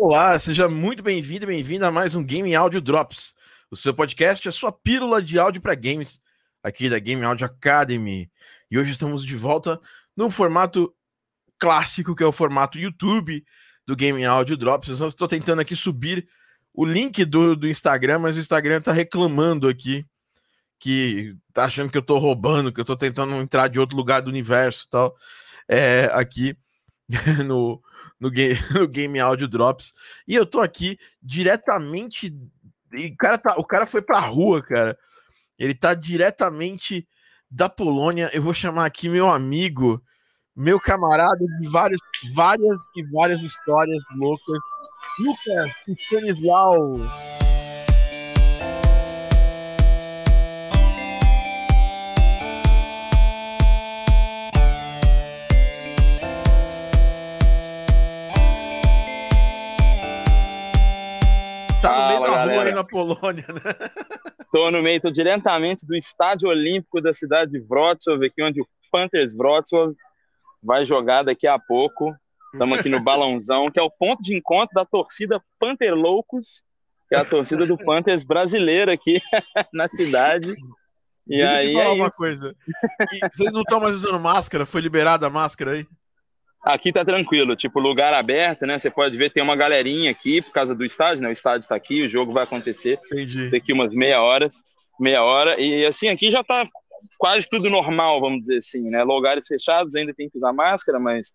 Olá, seja muito bem-vindo e bem-vinda a mais um Game Audio Drops, o seu podcast, a sua pílula de áudio para games, aqui da Game Audio Academy. E hoje estamos de volta num formato clássico, que é o formato YouTube do Game Audio Drops. Eu estou tentando aqui subir o link do, do Instagram, mas o Instagram está reclamando aqui que tá achando que eu estou roubando, que eu estou tentando entrar de outro lugar do universo e tal, é, aqui no, no, game, no Game Audio Drops. E eu tô aqui diretamente. E cara tá, o cara foi pra rua, cara. Ele tá diretamente da Polônia. Eu vou chamar aqui meu amigo, meu camarada de vários, várias e várias histórias loucas. Lucas Stanislau. Meio da Fala, rua galera. aí na Polônia, né? Tô no meio, tô diretamente do Estádio Olímpico da cidade de Wrocław, aqui onde o Panthers Wrocław vai jogar daqui a pouco. Estamos aqui no Balãozão, que é o ponto de encontro da torcida Panther Loucos, que é a torcida do Panthers brasileira aqui na cidade. E Deixa eu aí te falar é uma isso. coisa. E vocês não estão mais usando máscara? Foi liberada a máscara aí? Aqui tá tranquilo, tipo, lugar aberto, né? Você pode ver, tem uma galerinha aqui por causa do estádio, né? O estádio tá aqui, o jogo vai acontecer. Entendi. daqui umas meia horas, meia hora, e assim, aqui já tá quase tudo normal, vamos dizer assim, né? Lugares fechados ainda tem que usar máscara, mas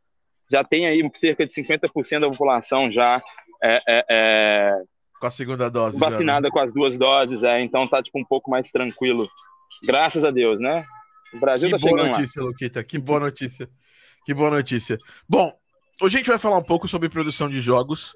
já tem aí cerca de 50% da população já é, é, é, Com a segunda dose. já, né? vacinada com as duas doses, é, então tá tipo um pouco mais tranquilo. Graças a Deus, né? O Brasil Que tá boa chegando lá. notícia, Luquita. Que boa notícia. Que boa notícia. Bom, hoje a gente vai falar um pouco sobre produção de jogos,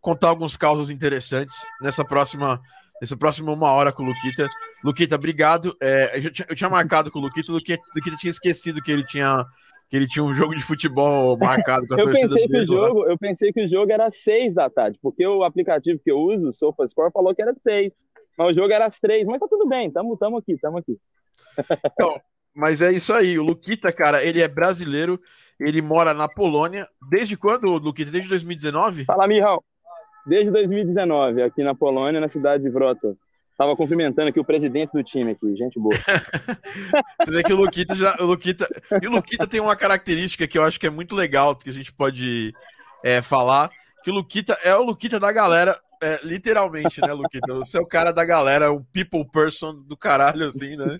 contar alguns causos interessantes nessa próxima, nessa próxima uma hora com o Luquita. Luquita, obrigado. É, eu, tinha, eu tinha marcado com o Luquita, o Luquita, tinha esquecido que ele tinha que ele tinha um jogo de futebol marcado com a Eu torcida pensei, que o dele lá. jogo, eu pensei que o jogo era seis da tarde, porque o aplicativo que eu uso, o SofaScore, falou que era seis. Mas o jogo era às três, mas tá tudo bem, tamo, tamo aqui, tamo aqui. Mas é isso aí. O Luquita, cara, ele é brasileiro, ele mora na Polônia. Desde quando, Luquita? Desde 2019? Fala, Mihal. Desde 2019, aqui na Polônia, na cidade de Wrocław. Tava cumprimentando aqui o presidente do time aqui, gente boa. Você vê que o Luquita já. O Luquita, e o Luquita tem uma característica que eu acho que é muito legal, que a gente pode é, falar. Que o Luquita é o Luquita da galera, é, literalmente, né, Luquita? Você é o cara da galera, um people person do caralho, assim, né?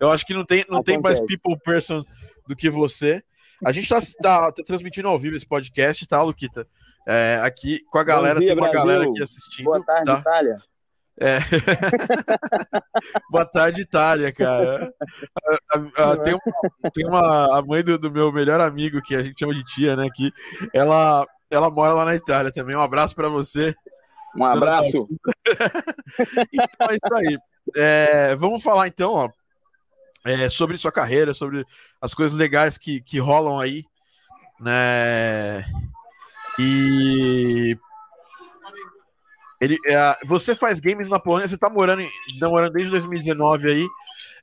Eu acho que não tem, não tem mais people person do que você. A gente tá, tá- tá transmitindo ao vivo esse podcast, tá, Luquita? É, aqui com a galera, dia, tem uma Brasil. galera aqui assistindo. Boa tarde, tá? Itália. É. Boa tarde, Itália, cara. A- a- a- tem, uma, tem uma- a mãe do, do meu melhor amigo, que a gente chama de tia, né? Que ela, ela mora lá na Itália também. Um abraço pra você. Um abraço. Então é isso aí. É, vamos falar então, ó, é, sobre sua carreira, sobre as coisas legais que, que rolam aí, né? E ele, é, você faz games na Polônia, você tá morando, tá morando desde 2019 aí.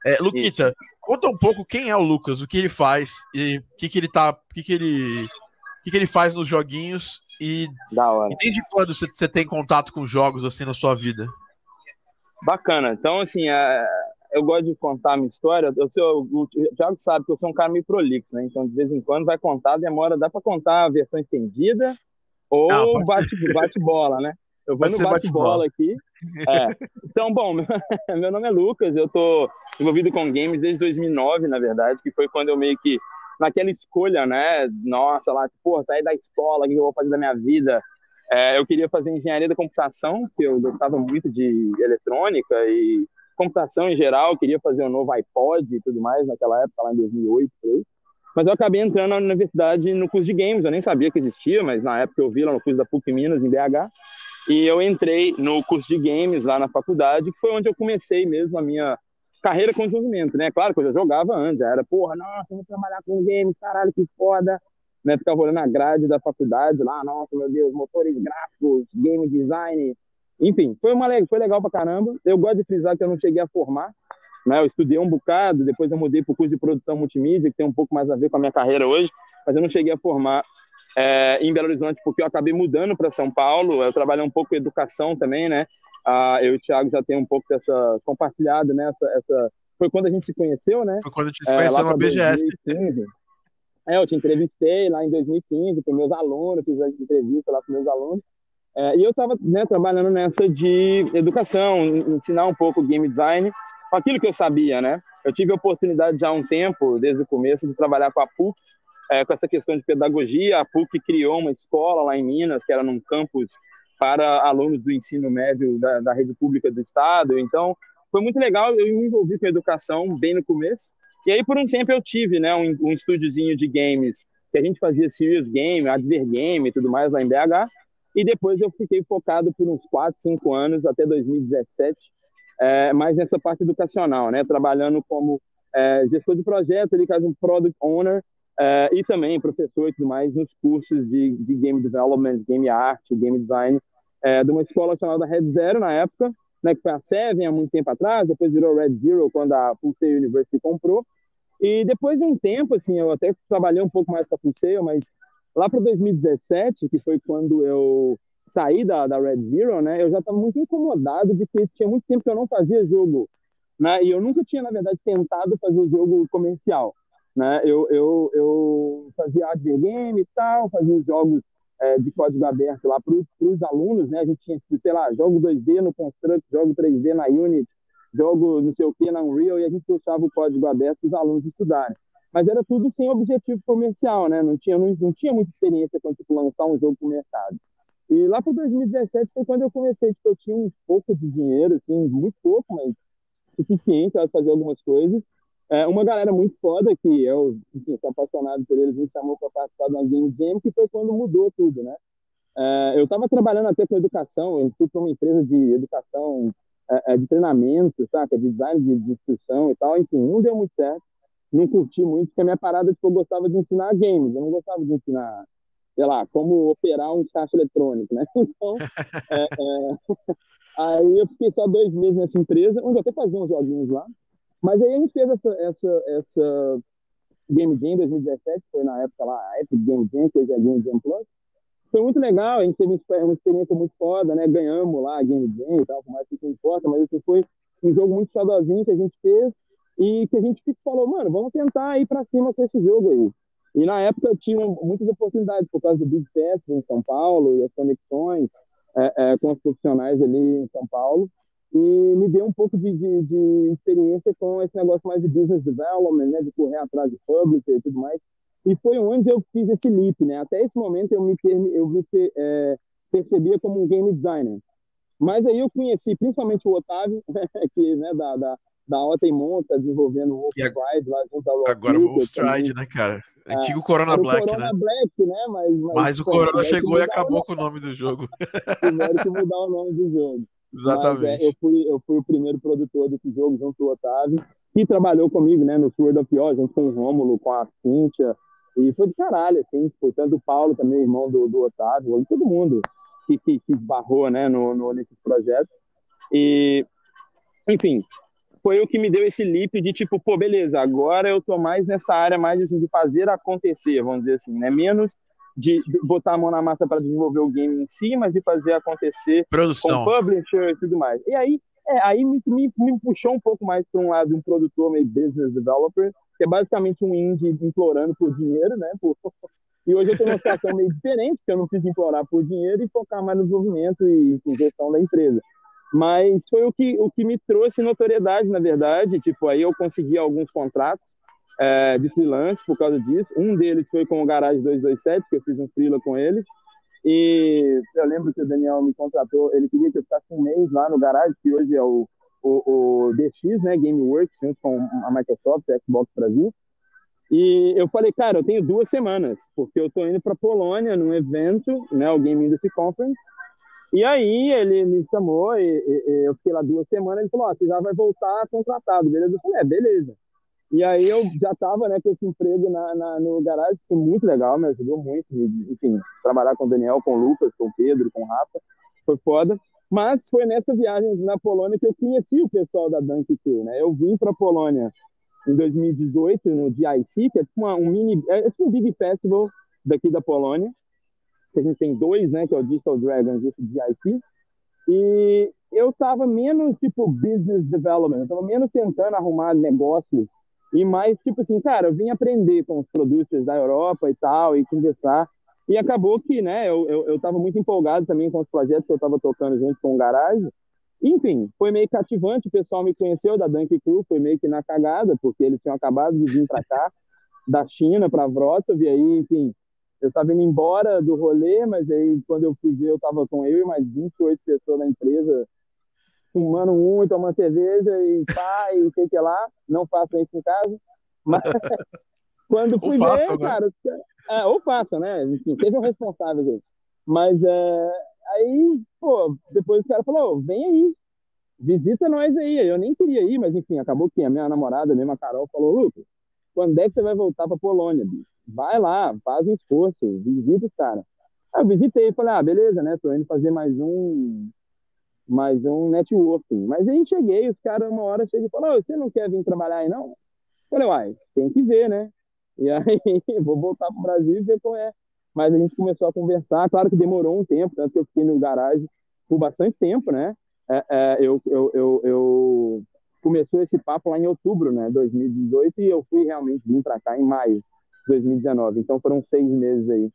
É, Luquita, conta um pouco quem é o Lucas, o que ele faz e o que, que ele tá, o que, que ele, o que, que ele faz nos joguinhos e, Da hora. e desde quando você, você tem contato com jogos assim na sua vida? Bacana. Então, assim, é, eu gosto de contar a minha história. Eu sou, o Thiago sabe que eu sou um cara meio prolixo, né? Então, de vez em quando vai contar, demora, dá pra contar a versão estendida ou Não, pode bate- bate-bola, né? Eu vou no bate-bola aqui. É. Então, bom, meu, meu nome é Lucas, eu tô envolvido com games desde 2009, na verdade, que foi quando eu meio que, naquela escolha, né? Nossa, lá, pô, sair da escola, o que eu vou fazer da minha vida? É, eu queria fazer engenharia da computação, porque eu gostava muito de eletrônica e computação em geral, queria fazer um novo iPod e tudo mais naquela época, lá em 2008, por aí. Mas eu acabei entrando na universidade no curso de games, eu nem sabia que existia, mas na época eu vi lá no curso da PUC Minas, em BH, e eu entrei no curso de games lá na faculdade, que foi onde eu comecei mesmo a minha carreira com desenvolvimento, né? Claro que eu já jogava antes, já era, porra, nossa, vou trabalhar com games, caralho, que foda. Né? Ficava olhando a grade da faculdade lá, nossa, meu Deus, motores gráficos, game design. Enfim, foi, uma, foi legal pra caramba. Eu gosto de frisar que eu não cheguei a formar, né? Eu estudei um bocado, depois eu mudei pro curso de produção multimídia, que tem um pouco mais a ver com a minha carreira hoje, mas eu não cheguei a formar é, em Belo Horizonte, porque eu acabei mudando para São Paulo. Eu trabalhei um pouco com educação também, né? Ah, eu e o Thiago já tem um pouco dessa compartilhado, né? Essa, essa, foi quando a gente se conheceu, né? Foi quando a gente se conheceu é, na BGS. 2015. É, eu te entrevistei lá em 2015 para meus alunos, fiz a entrevista lá para meus alunos. É, e eu estava né, trabalhando nessa de educação, ensinar um pouco game design, com aquilo que eu sabia, né? Eu tive a oportunidade já há um tempo, desde o começo, de trabalhar com a PUC, é, com essa questão de pedagogia. A PUC criou uma escola lá em Minas, que era num campus para alunos do ensino médio da, da rede pública do estado. Então, foi muito legal. Eu me envolvi com a educação bem no começo. E aí, por um tempo, eu tive né, um, um estúdiozinho de games, que a gente fazia serious game, adver game e tudo mais lá em BH. E depois eu fiquei focado por uns 4, 5 anos, até 2017, é, mais nessa parte educacional, né? Trabalhando como é, gestor de projeto, ele faz um product owner é, e também professor e tudo mais nos cursos de, de game development, game art, game design, de uma escola chamada Red Zero na época, né, que foi a Seven há muito tempo atrás, depois virou Red Zero quando a Pulsei University comprou. E depois de um tempo, assim, eu até trabalhei um pouco mais com a Pulsei, mas lá para 2017, que foi quando eu saí da, da Red Zero, né, eu já estava muito incomodado de que tinha muito tempo que eu não fazia jogo, né, e eu nunca tinha, na verdade, tentado fazer jogo comercial, né, eu, eu, eu fazia game e tal, fazia jogos é, de código aberto lá para os alunos, né, a gente tinha, sei lá, jogo 2D no Construct, jogo 3D na Unity, jogo não sei o que na Unreal, e a gente deixava o código aberto para os alunos estudarem mas era tudo sem objetivo comercial, né? Não tinha, não, não tinha muita experiência com tipo, lançar um jogo para o mercado. E lá para 2017 foi quando eu comecei, tipo, eu tinha um pouco de dinheiro, assim, muito pouco, mas suficiente para fazer algumas coisas. É, uma galera muito foda, que eu enfim, sou apaixonado por eles, me chamou para participar uma Game Jam, que foi quando mudou tudo, né? É, eu estava trabalhando até com educação, eu fui para uma empresa de educação, é, é, de treinamento, saca? De design de, de instrução e tal, enfim, não deu muito certo não curti muito, porque a minha parada, tipo, eu gostava de ensinar games, eu não gostava de ensinar, sei lá, como operar um caixa eletrônico, né? Então, é, é... aí eu fiquei só dois meses nessa empresa, onde eu até fazia uns joguinhos lá, mas aí a gente fez essa, essa, essa Game Jam 2017, foi na época lá, a Epic Game Jam, que hoje é Game Jam Plus, foi muito legal, a gente teve uma experiência muito foda, né? Ganhamos lá a Game Jam e tal, por mais que não importa, mas isso foi um jogo muito saudosinho que a gente fez, e que a gente falou, mano, vamos tentar ir para cima com esse jogo aí. E na época tinha muitas oportunidades por causa do Big Fest em São Paulo e as conexões é, é, com os profissionais ali em São Paulo. E me deu um pouco de, de, de, experiência com esse negócio mais de business development, né, de correr atrás de publisher e tudo mais. E foi onde eu fiz esse leap, né? Até esse momento eu me, eu me é, percebia como um game designer. Mas aí eu conheci principalmente o Otávio, que né, da, da, da Otem Monta desenvolvendo o Wolfstride lá junto ao Agora o Wolfstride, né, cara? É, Antigo Corona Black, Corona né? Black, né? Mas, mas, mas o Corona chegou e acabou com o nome do jogo. Tiveram que mudar o nome do jogo. Exatamente. Mas, é, eu, fui, eu fui o primeiro produtor desse jogo junto com o Otávio, que trabalhou comigo, né, no Sword of Oz, junto com o Rômulo, com a Cíntia, e foi do caralho, assim, foi tanto o Paulo também, irmão do, do Otávio, todo mundo que, que, que esbarrou, né, no, no, nesses projetos. E, enfim, foi o que me deu esse leap de tipo, pô, beleza, agora eu tô mais nessa área mais assim, de fazer acontecer, vamos dizer assim, né? Menos de botar a mão na massa para desenvolver o game em si, mas de fazer acontecer Produção. com publisher e tudo mais. E aí, é, aí me, me, me puxou um pouco mais para um lado de um produtor meio business developer, que é basicamente um indie implorando por dinheiro, né? Por... E hoje eu tenho uma situação meio diferente, que eu não preciso implorar por dinheiro e focar mais no desenvolvimento e em gestão da empresa. Mas foi o que, o que me trouxe notoriedade, na verdade. Tipo, aí eu consegui alguns contratos é, de freelance por causa disso. Um deles foi com o Garage 227, que eu fiz um freela com eles. E eu lembro que o Daniel me contratou, ele queria que eu ficasse um mês lá no Garage, que hoje é o, o, o DX, né, Gameworks, junto com a Microsoft, a Xbox Brasil. E eu falei, cara, eu tenho duas semanas, porque eu estou indo para Polônia num evento, né, o Game Industry Conference, e aí ele me chamou e, e, eu fiquei lá duas semanas. Ele falou: oh, você já vai voltar contratado, beleza? Eu falei: é, beleza. E aí eu já estava né, com esse emprego na, na, no garagem, foi muito legal, me ajudou muito. Enfim, trabalhar com o Daniel, com o Lucas, com o Pedro, com o Rafa, foi foda. Mas foi nessa viagem na Polônia que eu conheci o pessoal da Dunk né? Eu vim para Polônia em 2018 no DIC, que é tipo uma, um mini, é tipo um big festival daqui da Polônia, que a gente tem dois, né, que é o Digital Dragons e o DIT, e eu estava menos, tipo, business development, eu estava menos tentando arrumar negócios e mais, tipo assim, cara, eu vim aprender com os producers da Europa e tal, e conversar. E acabou que, né, eu, eu, eu tava muito empolgado também com os projetos que eu estava tocando junto com o Garage. Enfim, foi meio cativante, o pessoal me conheceu da Dunk Crew, foi meio que na cagada, porque eles tinham acabado de vir para cá, da China para Wrocław, e aí, enfim, eu estava indo embora do rolê, mas aí quando eu fui ver, eu estava com eu e mais 28 pessoas na empresa, fumando um e tomando cerveja e pá, e sei que lá. Não faço isso em casa. Mas quando fui ver, né? cara, é, ou faça, né? Enfim, sejam responsáveis aí. Mas é, aí, pô, depois o cara falou, vem aí, visita nós aí. Eu nem queria ir, mas enfim, acabou que a minha namorada, mesmo a Carol, falou, Lucas, quando é que você vai voltar pra Polônia, bicho? Vai lá, faz um esforço, visita os caras. Eu visitei, falei, ah, beleza, né? Tô indo fazer mais um mais um networking. Mas aí cheguei, os caras uma hora chegam e falam, você não quer vir trabalhar aí não? falei, uai, tem que ver, né? E aí vou voltar pro Brasil e ver qual é. Mas a gente começou a conversar, claro que demorou um tempo, tanto que eu fiquei no garagem por bastante tempo, né? É, é, eu, eu, eu, eu começou esse papo lá em outubro, né, 2018, e eu fui realmente vir para cá em maio 2019. Então foram seis meses aí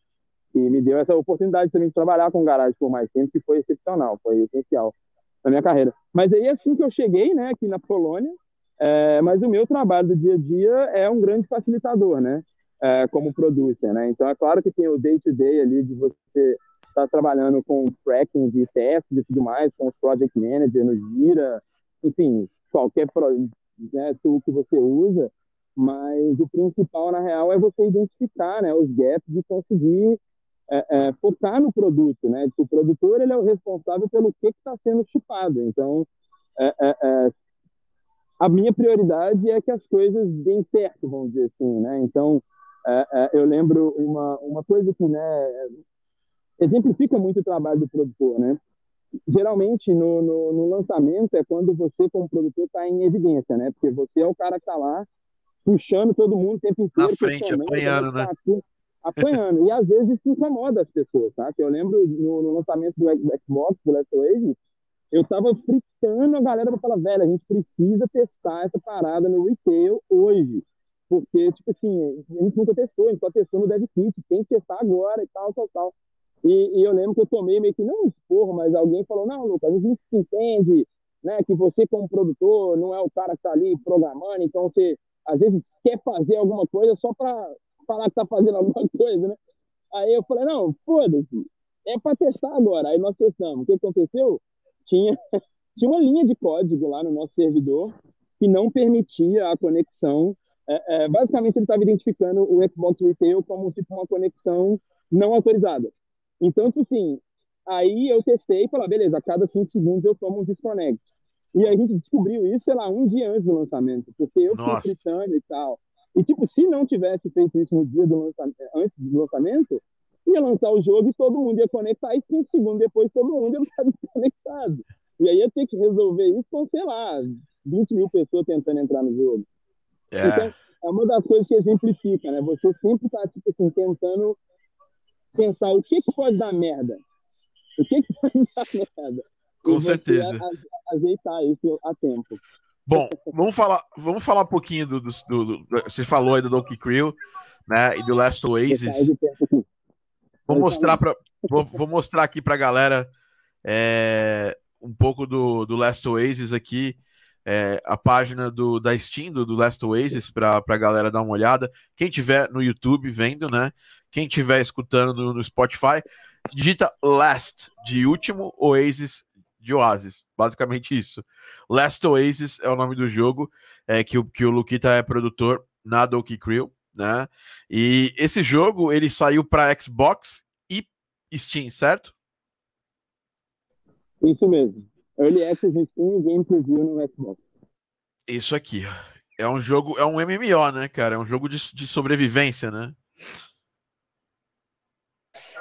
que me deu essa oportunidade também de trabalhar com garagem por mais tempo, que foi excepcional, foi essencial na minha carreira. Mas aí, assim que eu cheguei, né, aqui na Polônia, é, mas o meu trabalho do dia a dia é um grande facilitador, né, é, como producer, né. Então, é claro que tem o day-to-day -day ali de você estar tá trabalhando com tracking de testes e tudo mais, com os project manager no Gira, enfim, qualquer né, tool que você usa, mas o principal, na real, é você identificar né, os gaps e conseguir é, é, focar no produto, né? O produtor ele é o responsável pelo que está sendo chipado. Então, é, é, é, a minha prioridade é que as coisas deem certo, vamos dizer assim, né? Então, é, eu lembro uma uma coisa que, né, exemplifica muito o trabalho do produtor, né? Geralmente no, no, no lançamento é quando você como produtor está em evidência, né? Porque você é o cara que está lá puxando todo mundo o tempo inteiro. Na frente, apanhando, né? apanhando. E às vezes isso incomoda as pessoas, tá? Eu lembro no, no lançamento do Xbox, do Last Wave, eu tava fritando a galera pra falar, velho, a gente precisa testar essa parada no retail hoje. Porque, tipo assim, a gente nunca testou, a gente só testou no DevKit, tem que testar agora e tal, tal, tal. E, e, eu lembro que eu tomei meio que, não esporro, mas alguém falou, não, Lucas, a gente entende, né, que você como produtor não é o cara que tá ali programando, então você, às vezes, quer fazer alguma coisa só para falar que tá fazendo alguma coisa, né? Aí eu falei, não, foda-se, é para testar agora. Aí nós testamos. O que aconteceu? Tinha, tinha uma linha de código lá no nosso servidor que não permitia a conexão. É, é, basicamente, ele estava identificando o Xbox Retail como tipo uma conexão não autorizada. Então, tipo assim, aí eu testei e falei, ah, beleza, a cada cinco segundos eu tomo um desconnect. E a gente descobriu isso, sei lá, um dia antes do lançamento, porque eu fui fritando e tal. E, tipo, se não tivesse feito isso no dia do lançamento, antes do lançamento, ia lançar o jogo e todo mundo ia conectar, e cinco segundos depois todo mundo ia estar desconectado. E aí ia ter que resolver isso com, sei lá, 20 mil pessoas tentando entrar no jogo. É. Então, é uma das coisas que exemplifica, né? Você sempre está, tipo assim, tentando pensar o que, que pode dar merda. O que, que pode dar merda. Com certeza. Ajeitar isso a tempo. Bom, vamos falar, vamos falar um pouquinho do, do, do, do Você falou aí do Donkey Crew, né? E do Last Oasis. Vou mostrar para, vou, vou, mostrar aqui para a galera é, um pouco do, do Last Oasis aqui. É, a página do, da Steam do, do Last Oasis para a galera dar uma olhada. Quem tiver no YouTube vendo, né? Quem tiver escutando no, no Spotify, digita Last de último Oasis de Oasis. Basicamente isso. Last Oasis é o nome do jogo, é, que, o, que o Luquita é produtor na Donkey Crew, né? E esse jogo ele saiu para Xbox e Steam, certo? Isso mesmo. Early Access Steam e Game Preview no Xbox. Isso aqui. É um jogo, é um MMO, né, cara? É um jogo de, de sobrevivência, né?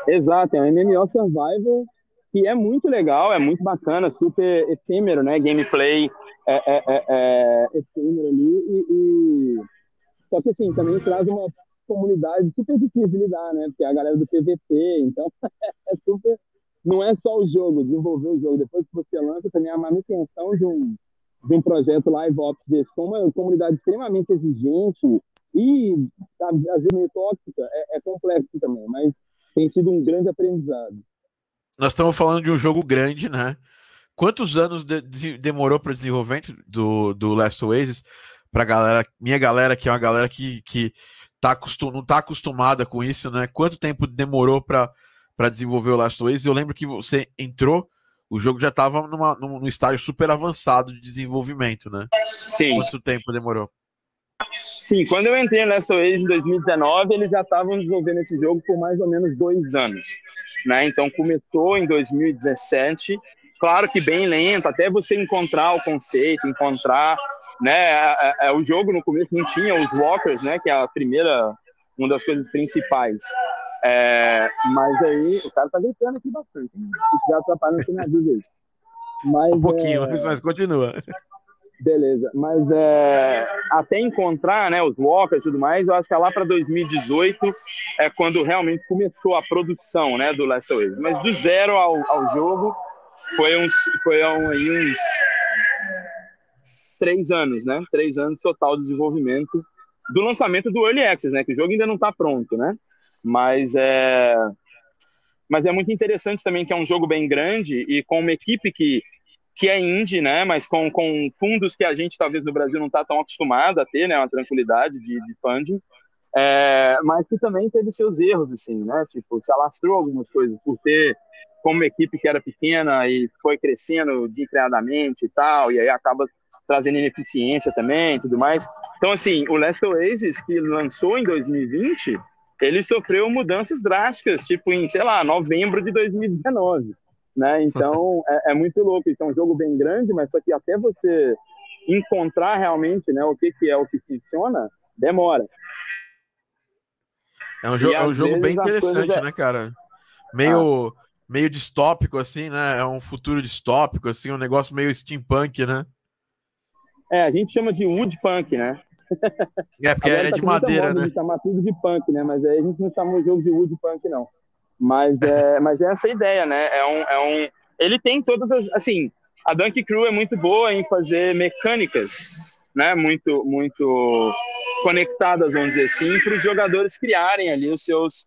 Exato, é um MMO survival que é muito legal, é muito bacana, super efêmero, né? Gameplay é, é, é, é efêmero ali e, e, só que assim também traz uma comunidade super difícil de lidar, né? Porque a galera do PVP, então é super. Não é só o jogo, desenvolver o jogo. Depois que você lança, também a manutenção de um, de um projeto live ops desse, com uma comunidade extremamente exigente e, às vezes meio tóxica, é, é complexo também, mas tem sido um grande aprendizado. Nós estamos falando de um jogo grande, né? Quantos anos de, de, demorou para o desenvolvimento do, do Last Oasis? Para galera, minha galera, que é uma galera que, que tá não está acostumada com isso, né? Quanto tempo demorou para desenvolver o Last Oasis? Eu lembro que você entrou, o jogo já estava num, num estágio super avançado de desenvolvimento, né? Sim. Quanto tempo demorou? Sim, quando eu entrei no Last em 2019, eles já estavam desenvolvendo esse jogo por mais ou menos dois anos, né? Então começou em 2017 claro que bem lento, até você encontrar o conceito, encontrar, né, é, é, é, o jogo no começo não tinha os walkers, né, que é a primeira, uma das coisas principais. É, mas aí, o cara tá gritando aqui bastante, né? se quiser atrapalhar, não tem nada aí. Mas, um pouquinho, é... mas continua. Beleza, mas é, até encontrar né, os walkers e tudo mais, eu acho que é lá para 2018 é quando realmente começou a produção né, do Last Oasis. Mas do zero ao, ao jogo, foi uns, foi um, aí uns três anos, né? Três anos total de desenvolvimento do lançamento do Early Access, né? Que o jogo ainda não está pronto, né? Mas é, mas é muito interessante também que é um jogo bem grande e com uma equipe que que é indie, né? Mas com, com fundos que a gente talvez no Brasil não está tão acostumado a ter, né? Uma tranquilidade de, de funding. É, mas que também teve seus erros, assim, né? Tipo, se alastrou algumas coisas por ter como uma equipe que era pequena e foi crescendo desenfreadamente e tal, e aí acaba trazendo ineficiência também tudo mais. Então, assim, o Last Oasis, que lançou em 2020, ele sofreu mudanças drásticas, tipo em, sei lá, novembro de 2019, né? Então, é, é muito louco. Isso é um jogo bem grande, mas só que até você encontrar realmente né, o que, que é o que funciona, demora. É um, jo é um jogo bem interessante, é... né, cara? Meio... Ah meio distópico, assim, né? É um futuro distópico, assim, um negócio meio steampunk, né? É, a gente chama de woodpunk, né? É, porque é tá de madeira, né? De chamar tudo de punk, né? Mas aí a gente não chama o jogo de woodpunk, não. Mas é, mas é essa ideia, né? É um, é um... Ele tem todas as... Assim, a Dunk Crew é muito boa em fazer mecânicas, né? Muito, muito conectadas, vamos dizer assim, para os jogadores criarem ali os seus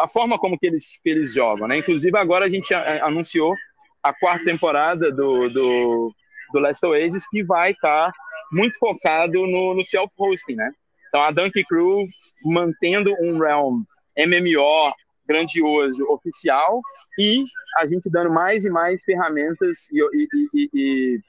a forma como que eles, que eles jogam, né? Inclusive agora a gente anunciou a quarta temporada do, do, do Last Oasis que vai estar tá muito focado no, no self-hosting, né? Então a Donkey Crew mantendo um realm MMO grandioso oficial e a gente dando mais e mais ferramentas e, e, e,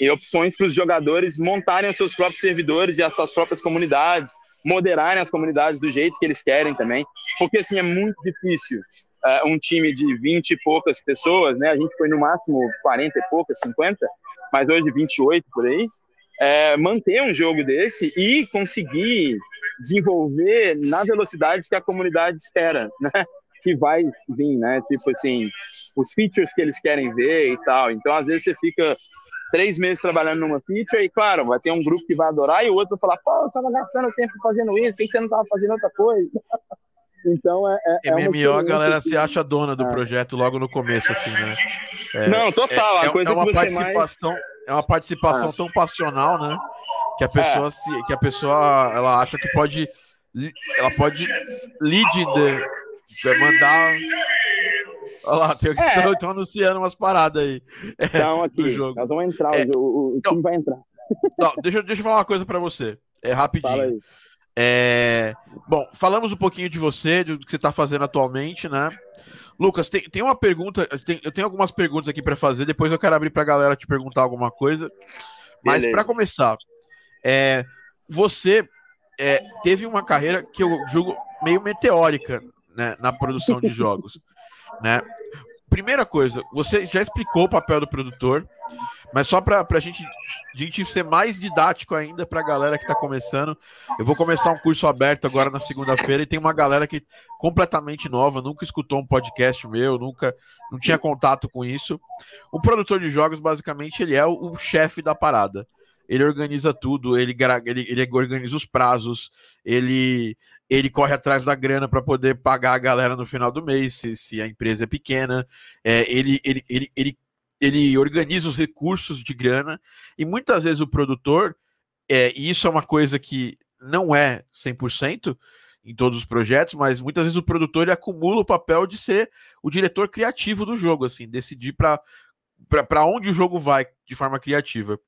e opções para os jogadores montarem os seus próprios servidores e as suas próprias comunidades, moderarem as comunidades do jeito que eles querem também, porque assim é muito difícil uh, um time de 20 e poucas pessoas, né? A gente foi no máximo 40 e poucas, 50, mas hoje 28 por aí, é, manter um jogo desse e conseguir desenvolver na velocidade que a comunidade espera, né? Que vai vir, né? Tipo assim, os features que eles querem ver e tal. Então, às vezes, você fica três meses trabalhando numa feature, e claro, vai ter um grupo que vai adorar e o outro vai falar, pô, eu tava gastando tempo fazendo isso, por que você não tava fazendo outra coisa? então é. é, é MMO, a galera se acha dona do é. projeto logo no começo, assim, né? É, não, total. É, a coisa é uma que participação, mais... é uma participação ah. tão passional, né? Que a pessoa se, que a pessoa ela acha que pode ela pode lead de, mandar Olha lá, estão é. anunciando umas paradas aí. Então, aqui, do jogo. nós vamos entrar, é. o, o, time vai entrar. Não, deixa, deixa eu falar uma coisa para você. É rapidinho. É... Bom, falamos um pouquinho de você, do que você está fazendo atualmente, né? Lucas, tem, tem uma pergunta, tem, eu tenho algumas perguntas aqui para fazer, depois eu quero abrir para a galera te perguntar alguma coisa. Mas para começar, é, você é, teve uma carreira que eu julgo meio meteórica né, na produção de jogos né? Primeira coisa, você já explicou o papel do produtor, mas só para a gente, gente ser mais didático ainda para a galera que está começando, eu vou começar um curso aberto agora na segunda-feira e tem uma galera que completamente nova, nunca escutou um podcast meu, nunca não tinha contato com isso. O produtor de jogos, basicamente, ele é o, o chefe da parada. Ele organiza tudo, ele, ele, ele organiza os prazos, ele, ele corre atrás da grana para poder pagar a galera no final do mês, se, se a empresa é pequena, é, ele, ele, ele, ele, ele organiza os recursos de grana, e muitas vezes o produtor, é, e isso é uma coisa que não é 100%, em todos os projetos, mas muitas vezes o produtor ele acumula o papel de ser o diretor criativo do jogo, assim, decidir para para onde o jogo vai de forma criativa.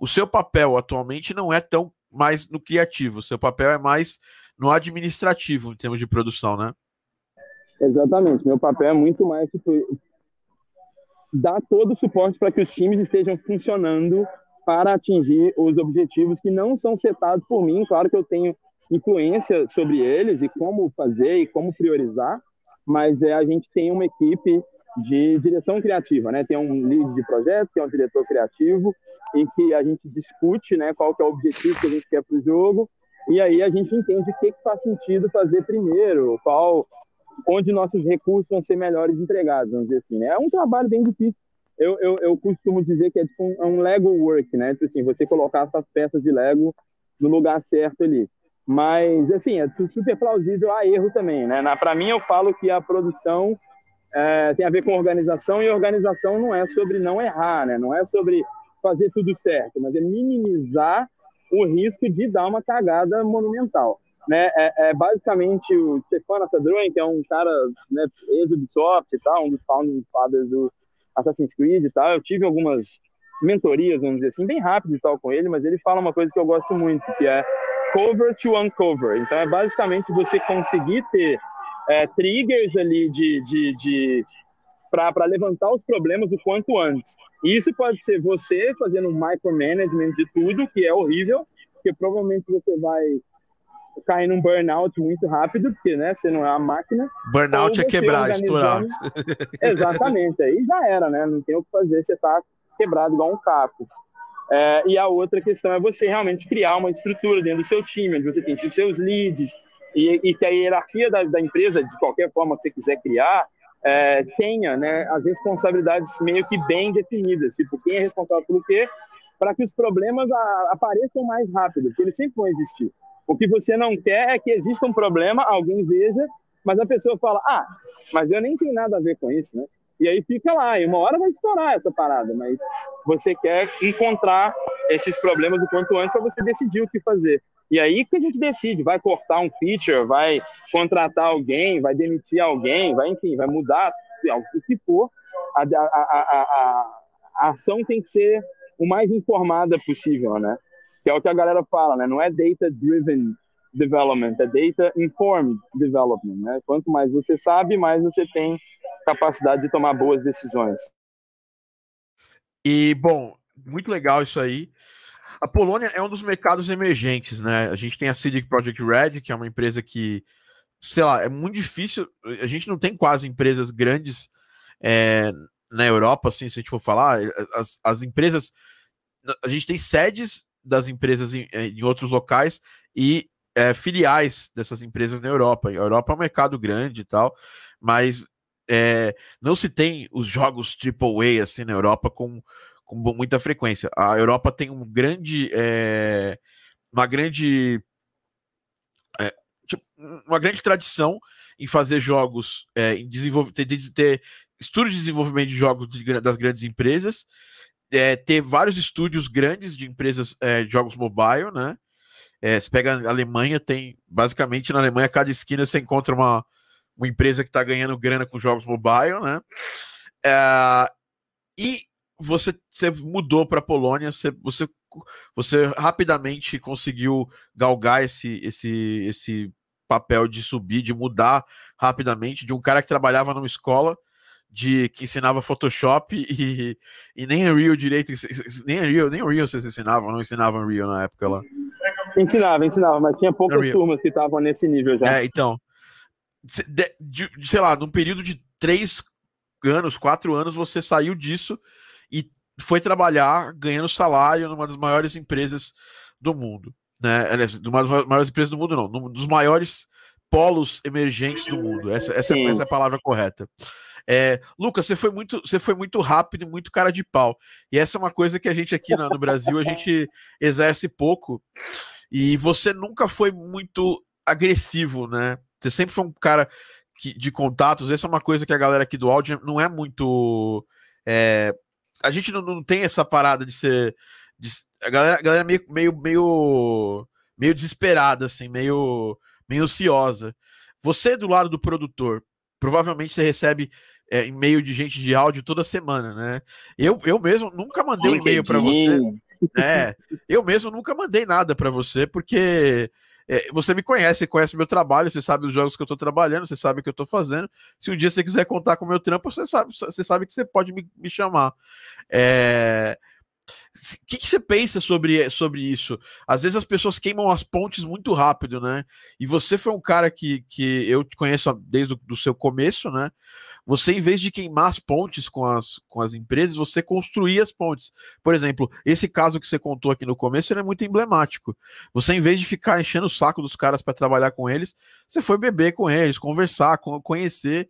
O seu papel atualmente não é tão mais no criativo, o seu papel é mais no administrativo em termos de produção, né? Exatamente. Meu papel é muito mais tipo, dar todo o suporte para que os times estejam funcionando para atingir os objetivos que não são setados por mim. Claro que eu tenho influência sobre eles e como fazer e como priorizar, mas é, a gente tem uma equipe de direção criativa, né? Tem um lead de projeto, tem um diretor criativo, em que a gente discute, né, qual que é o objetivo que a gente quer para o jogo, e aí a gente entende o que, que faz sentido fazer primeiro, qual, onde nossos recursos vão ser melhores entregados, vamos dizer assim. Né? É um trabalho bem difícil. Eu, eu, eu costumo dizer que é tipo um, um Lego work, né? Tipo assim, você colocar essas peças de Lego no lugar certo ali. Mas, assim, é super plausível a erro também, né? Para mim, eu falo que a produção é, tem a ver com organização, e organização não é sobre não errar, né? Não é sobre fazer tudo certo, mas é minimizar o risco de dar uma cagada monumental. Né? É, é basicamente o Stefano Assadruen, que é um cara né, ex-Ubisoft e tal, um dos founding fathers do Assassin's Creed e tal. Eu tive algumas mentorias, vamos dizer assim, bem rápido e tal com ele, mas ele fala uma coisa que eu gosto muito, que é cover to uncover. Então, é basicamente você conseguir ter é, triggers ali de, de, de para levantar os problemas o quanto antes. E isso pode ser você fazendo um micromanagement de tudo, que é horrível, porque provavelmente você vai cair num burnout muito rápido, porque né, você não é uma máquina. Burnout é quebrar, estourar. Exatamente, aí já era, né? Não tem o que fazer, você está quebrado igual um caco. É, e a outra questão é você realmente criar uma estrutura dentro do seu time, onde você tem seus leads, e, e que a hierarquia da, da, empresa, de qualquer forma que você quiser criar, é, tenha né, as responsabilidades meio que bem definidas, tipo, quem é responsável pelo quê, para que os problemas a, apareçam mais rápido, porque eles sempre vão existir. O que você não quer é que exista um problema, alguém veja, mas a pessoa fala, ah, mas eu nem tenho nada a ver com isso, né? E aí fica lá, e uma hora vai estourar essa parada, mas você quer encontrar esses problemas o quanto antes para você decidir o que fazer. E aí que a gente decide, vai cortar um feature, vai contratar alguém, vai demitir alguém, vai, enfim, vai mudar o que for. A, a, a, a, ação tem que ser o mais informada possível, né? Que é o que a galera fala, né? Não é data-driven development, é data-informed development, né? Quanto mais você sabe, mais você tem capacidade de tomar boas decisões. E, bom, muito legal isso aí. A Polônia é um dos mercados emergentes, né? A gente tem a CD Project Red, que é uma empresa que, sei lá, é muito difícil. A gente não tem quase empresas grandes é, na Europa, assim, se a gente for falar. As, as empresas. A gente tem sedes das empresas em, em outros locais e é, filiais dessas empresas na Europa. A Europa é um mercado grande e tal, mas é, não se tem os jogos AAA assim na Europa com, com muita frequência. A Europa tem um grande, é, uma grande, é, tipo, uma grande tradição em fazer jogos, em desenvolver, ter, ter estudos de desenvolvimento de jogos de, das grandes empresas, ter vários estúdios grandes de empresas de jogos mobile, né? É, você pega a Alemanha, tem basicamente na Alemanha, cada esquina você encontra uma, uma empresa que está ganhando grana com jogos mobile, né? É, e você, você mudou para a Polônia, você, você, você rapidamente conseguiu galgar esse, esse, esse papel de subir, de mudar rapidamente, de um cara que trabalhava numa escola de que ensinava Photoshop e, e nem Unreal direito, nem Unreal, nem Unreal vocês ensinavam, não ensinavam Unreal na época lá. Ensinava, ensinava, mas tinha poucas Unreal. turmas que estavam nesse nível já. É, então, de, de, sei lá, num período de três anos, quatro anos, você saiu disso e foi trabalhar ganhando salário numa das maiores empresas do mundo. Né? Aliás, uma das maiores empresas do mundo, não, um dos maiores polos emergentes do mundo. Essa, essa, essa é a palavra correta. É, Lucas, você foi muito, você foi muito rápido e muito cara de pau. E essa é uma coisa que a gente aqui no, no Brasil a gente exerce pouco. E você nunca foi muito agressivo, né? Você sempre foi um cara que, de contatos. Essa é uma coisa que a galera aqui do áudio não é muito. É, a gente não, não, tem essa parada de ser. De, a galera, a galera é meio, meio, meio, meio desesperada, assim, meio, meio ansiosa. Você do lado do produtor, provavelmente você recebe é, e-mail de gente de áudio toda semana, né? Eu, eu mesmo nunca mandei um e-mail para você. É, eu mesmo nunca mandei nada para você, porque é, você me conhece, conhece meu trabalho, você sabe os jogos que eu estou trabalhando, você sabe o que eu estou fazendo. Se um dia você quiser contar com o meu trampo, você sabe, você sabe que você pode me, me chamar. É, o que, que, você pensa sobre, sobre isso? Às vezes as pessoas queimam as pontes muito rápido, né? E você foi um cara que, que eu te conheço desde o seu começo, né? Você, em vez de queimar as pontes com as, com as empresas, você construía as pontes. Por exemplo, esse caso que você contou aqui no começo ele é muito emblemático. Você, em vez de ficar enchendo o saco dos caras para trabalhar com eles, você foi beber com eles, conversar, conhecer.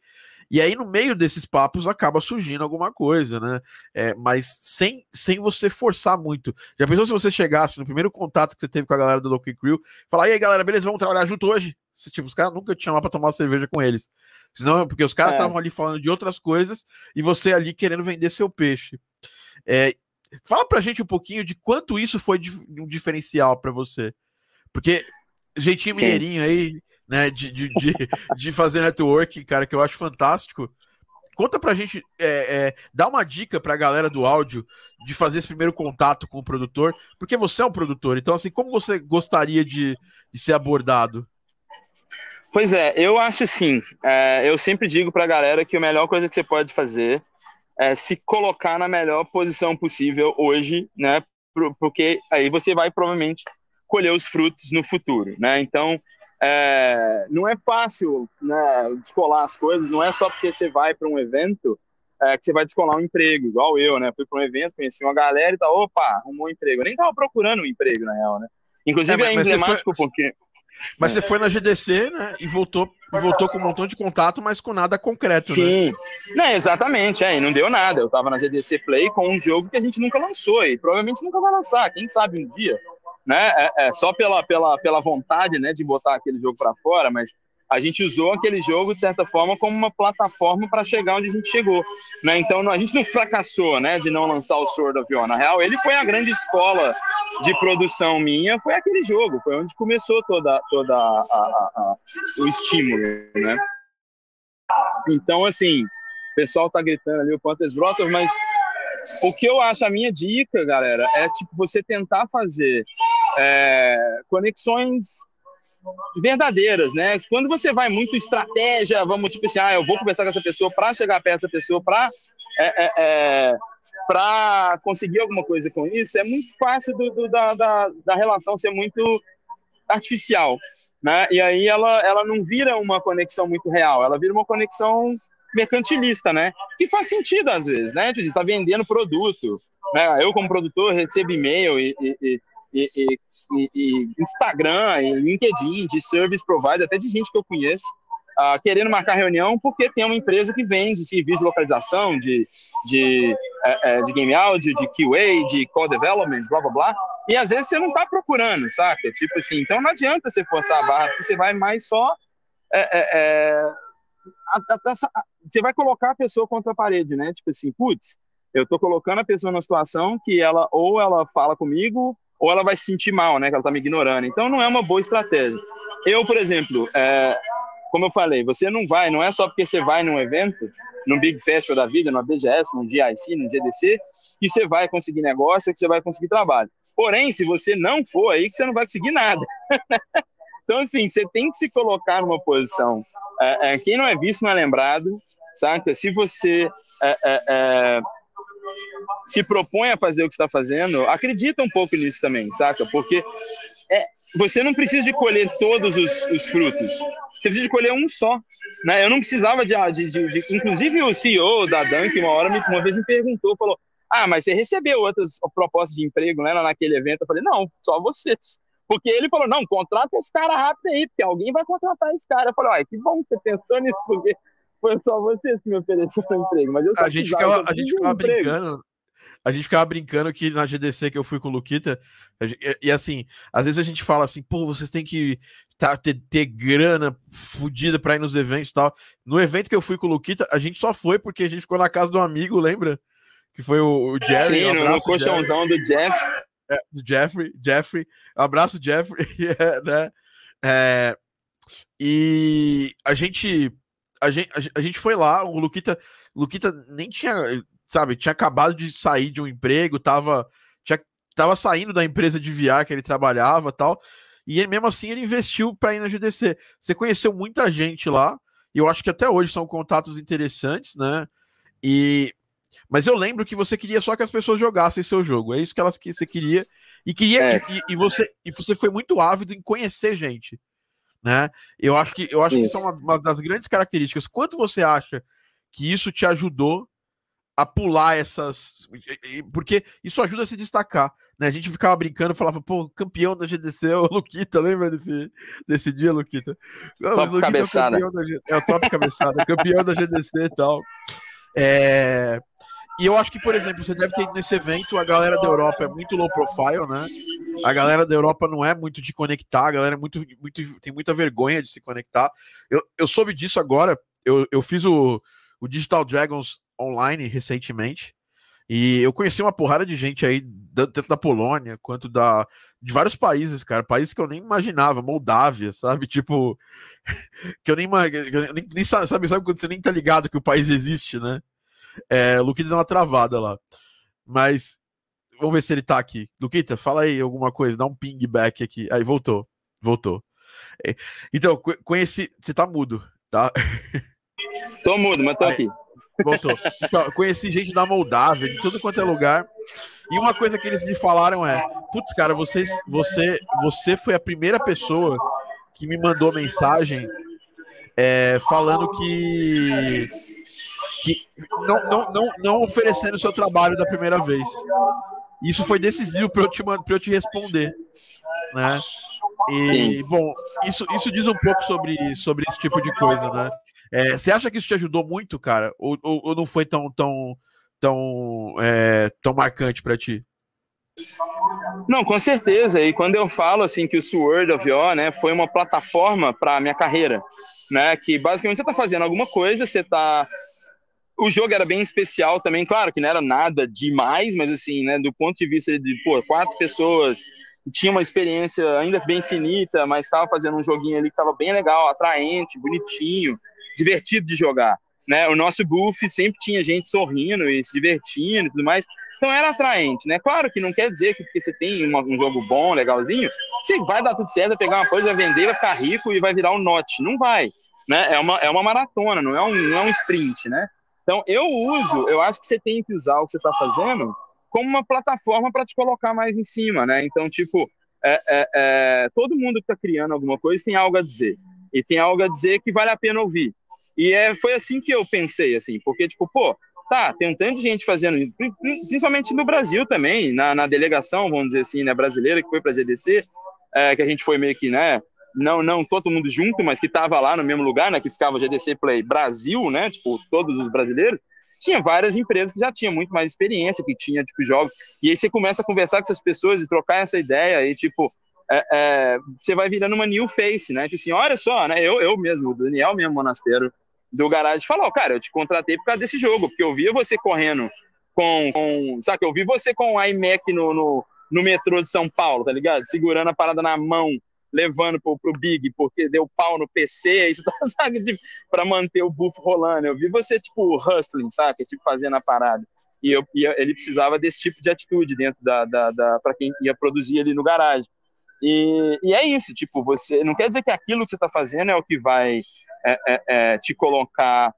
E aí, no meio desses papos, acaba surgindo alguma coisa, né? É, mas sem, sem você forçar muito. Já pensou se você chegasse no primeiro contato que você teve com a galera do Loki Crew, falar, e aí, galera, beleza, vamos trabalhar junto hoje? Tipo, os caras nunca te chamaram pra tomar cerveja com eles. Senão, porque os caras estavam é. ali falando de outras coisas e você ali querendo vender seu peixe. É, fala pra gente um pouquinho de quanto isso foi um diferencial para você. Porque jeitinho Sim. mineirinho aí, né, de, de, de, de, fazer network, cara, que eu acho fantástico. Conta pra gente, é, é, dá uma dica pra galera do áudio de fazer esse primeiro contato com o produtor, porque você é um produtor, então assim, como você gostaria de, de ser abordado? Pois é, eu acho assim, é, eu sempre digo pra galera que a melhor coisa que você pode fazer é se colocar na melhor posição possível hoje, né, porque aí você vai provavelmente colher os frutos no futuro, né, então é, não é fácil né, descolar as coisas, não é só porque você vai para um evento é, que você vai descolar um emprego, igual eu, né? Fui para um evento, conheci uma galera e tá, opa, arrumou um emprego. Eu nem tava procurando um emprego, na real, né? Inclusive é, é emblemático foi... porque. Mas você foi na GDC, né? E voltou, voltou com um montão de contato, mas com nada concreto, Sim. né? Sim, exatamente, é, e não deu nada. Eu tava na GDC Play com um jogo que a gente nunca lançou e provavelmente nunca vai lançar, quem sabe um dia né? É, é, só pela, pela, pela vontade, né, de botar aquele jogo para fora, mas a gente usou aquele jogo de certa forma como uma plataforma para chegar onde a gente chegou, né? Então a gente não fracassou, né, de não lançar o Sword of War. Na real, ele foi a grande escola de produção minha, foi aquele jogo, foi onde começou toda toda a, a, a, o estímulo, né? Então assim, o pessoal tá gritando ali o Panthers Brothers, mas o que eu acho a minha dica, galera, é tipo você tentar fazer é, conexões verdadeiras, né? Quando você vai muito estratégia, vamos tipo assim, ah, eu vou conversar com essa pessoa para chegar perto dessa pessoa, para é, é, é para conseguir alguma coisa com isso, é muito fácil do, do, da, da, da, relação ser muito artificial, né? E aí ela, ela não vira uma conexão muito real, ela vira uma conexão mercantilista, né? Que faz sentido às vezes, né? Tu está vendendo produto, né? Eu como produtor recebo e-mail e, e, e, e Instagram, e LinkedIn, de service provider, até de gente que eu conheço, uh, querendo marcar reunião porque tem uma empresa que vende serviço de localização, de, de, uh, de game audio, de QA, de code development, blá blá blá. E às vezes você não está procurando, saca? Tipo assim, então não adianta você forçar a barra, porque você vai mais só. É, é, é, você vai colocar a pessoa contra a parede, né? Tipo assim, putz, eu tô colocando a pessoa numa situação que ela ou ela fala comigo ou ela vai se sentir mal, né? Que ela tá me ignorando. Então não é uma boa estratégia. Eu, por exemplo, é, como eu falei, você não vai, não é só porque você vai num evento, num Big Festival da vida, numa BGS, num GIC, num GDC, que você vai conseguir negócio, que você vai conseguir trabalho. Porém, se você não for aí, que você não vai conseguir nada. então, assim, você tem que se colocar numa posição. É, é, quem não é visto não é lembrado, saca? Se você é, é, é se propõe a fazer o que está fazendo, acredita um pouco nisso também, saca? Porque é, você não precisa de colher todos os, os, frutos. Você precisa de colher um só. Né? Eu não precisava de, de, de, de, Inclusive, o CEO da Dunk, uma hora, me, uma vez me perguntou, falou: Ah, mas você recebeu outras propostas de emprego né, naquele evento? Eu falei: Não, só vocês. Porque ele falou, não, contrata esse cara rápido aí, porque alguém vai contratar esse cara. Eu falei, olha, que bom que você pensou nisso, porque foi só você que me ofereceu o emprego. Mas eu a gente ficava, a gente ficava brincando. A gente ficava brincando que na GDC que eu fui com o Luquita, e, e assim, às vezes a gente fala assim, pô, vocês têm que tá, ter, ter grana fodida pra ir nos eventos e tal. No evento que eu fui com o Luquita, a gente só foi porque a gente ficou na casa do amigo, lembra? Que foi o, o Jerry. Sim, no colchãozão do Jeff. É, do Jeffrey, Jeffrey. Abraço, Jeffrey, é, né? É, e a gente, a gente, a gente foi lá, o Luquita, Luquita nem tinha, sabe, tinha acabado de sair de um emprego, tava, tinha, tava saindo da empresa de VR que ele trabalhava tal, e ele, mesmo assim ele investiu para ir na GDC. Você conheceu muita gente lá, e eu acho que até hoje são contatos interessantes, né? E mas eu lembro que você queria só que as pessoas jogassem seu jogo. É isso que elas que você queria. E queria é. e, e, você e você foi muito ávido em conhecer gente, né? Eu acho que eu acho isso. que isso é uma, uma, das grandes características. Quanto você acha que isso te ajudou a pular essas, porque isso ajuda a se destacar, né? A gente ficava brincando, falava, pô, campeão da GDC o Luquita, lembra desse, desse dia, Luquita? Top Luquita cabeçada. É o, da, é o top cabeçada, campeão da GDC e tal. É, e eu acho que, por exemplo, você deve ter ido nesse evento, a galera da Europa é muito low profile, né? A galera da Europa não é muito de conectar, a galera é muito, muito, tem muita vergonha de se conectar. Eu, eu soube disso agora, eu, eu fiz o, o Digital Dragons online recentemente, e eu conheci uma porrada de gente aí, tanto da Polônia quanto da, de vários países, cara, países que eu nem imaginava, Moldávia, sabe? Tipo, que eu nem, eu nem, nem sabe, sabe quando você nem tá ligado que o país existe, né? É, Luquita deu uma travada lá. Mas vamos ver se ele tá aqui. Luquita, fala aí alguma coisa, dá um ping back aqui. Aí voltou, voltou. É, então, conheci. Você tá mudo, tá? Tô mudo, mas tô aí, aqui. Voltou. Então, conheci gente da Moldávia, de tudo quanto é lugar. E uma coisa que eles me falaram é: putz, cara, vocês, você, você foi a primeira pessoa que me mandou mensagem é, falando que que não, não, não, não oferecendo o seu trabalho da primeira vez. Isso foi decisivo para eu, te, eu te responder. Né? E, bom, isso, isso diz um pouco sobre, sobre esse tipo de coisa, né? É, você acha que isso te ajudou muito, cara? Ou, ou, ou não foi tão, tão, tão, é, tão marcante para ti? Não, com certeza. E quando eu falo assim que o Sword of War, né, foi uma plataforma para minha carreira, né, que basicamente você está fazendo alguma coisa, você está o jogo era bem especial também, claro que não era nada demais, mas assim, né, do ponto de vista de pô, quatro pessoas, tinha uma experiência ainda bem finita, mas estava fazendo um joguinho ali que estava bem legal, atraente, bonitinho, divertido de jogar. Né? O nosso buff sempre tinha gente sorrindo e se divertindo e tudo mais. Então era atraente, né? Claro que não quer dizer que porque você tem uma, um jogo bom, legalzinho, você vai dar tudo certo, vai pegar uma coisa, vai vender, vai ficar rico e vai virar um note. Não vai, né? É uma, é uma maratona, não é um, não é um sprint, né? Então, eu uso, eu acho que você tem que usar o que você está fazendo como uma plataforma para te colocar mais em cima, né? Então, tipo, é, é, é, todo mundo que está criando alguma coisa tem algo a dizer. E tem algo a dizer que vale a pena ouvir. E é, foi assim que eu pensei, assim, porque, tipo, pô, tá, tem um tanto de gente fazendo, principalmente no Brasil também, na, na delegação, vamos dizer assim, né, brasileira, que foi para a GDC, é, que a gente foi meio que, né, não, não todo mundo junto, mas que estava lá no mesmo lugar, né, que ficava GDC Play Brasil, né, tipo, todos os brasileiros, tinha várias empresas que já tinham muito mais experiência, que tinha, tipo, jogos, e aí você começa a conversar com essas pessoas e trocar essa ideia, e, tipo, é, é, você vai virando uma new face, né, tipo assim, olha só, né, eu, eu mesmo, o Daniel mesmo, Monasteiro, do Garage, falou, cara, eu te contratei por causa desse jogo, porque eu via você correndo com, com sabe, eu vi você com o iMac no, no, no metrô de São Paulo, tá ligado? Segurando a parada na mão, levando pro, pro Big porque deu pau no PC, isso tá, sabe, para manter o buff rolando. Eu vi você, tipo, hustling, sabe? Tipo, fazendo a parada. E, eu, e ele precisava desse tipo de atitude dentro da, da, da para quem ia produzir ali no garagem. E, e, é isso, tipo, você não quer dizer que aquilo que você está fazendo é o que vai é, é, é, te colocar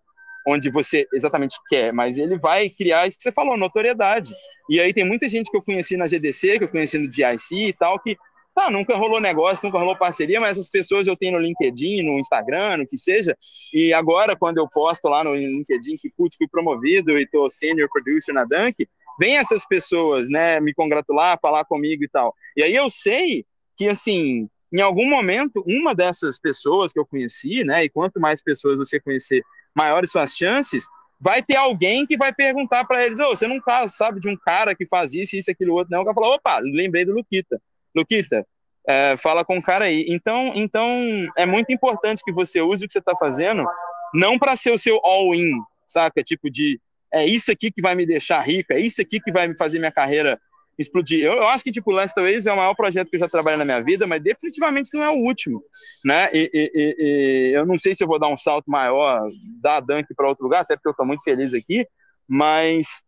onde você exatamente quer, mas ele vai criar isso que você falou, notoriedade. E aí tem muita gente que eu conheci na GDC, que eu conheci no DIC e tal, que Tá, nunca rolou negócio, nunca rolou parceria, mas essas pessoas eu tenho no LinkedIn, no Instagram, no que seja. E agora, quando eu posto lá no LinkedIn que, putz, fui promovido e tô senior producer na Dunk, vem essas pessoas, né, me congratular, falar comigo e tal. E aí eu sei que assim, em algum momento, uma dessas pessoas que eu conheci, né, e quanto mais pessoas você conhecer, maiores suas chances, vai ter alguém que vai perguntar para eles: oh, você não sabe de um cara que faz isso, isso, aquilo, outro, não? O cara fala: opa, lembrei do Luquita. Luquita, é, fala com o cara aí. Então, então, é muito importante que você use o que você está fazendo, não para ser o seu all-in, saca? Tipo de é isso aqui que vai me deixar rico, é isso aqui que vai me fazer minha carreira explodir. Eu, eu acho que, tipo, Last Ways é o maior projeto que eu já trabalhei na minha vida, mas definitivamente não é o último, né? E, e, e eu não sei se eu vou dar um salto maior, dar dunk para outro lugar, até porque eu estou muito feliz aqui, mas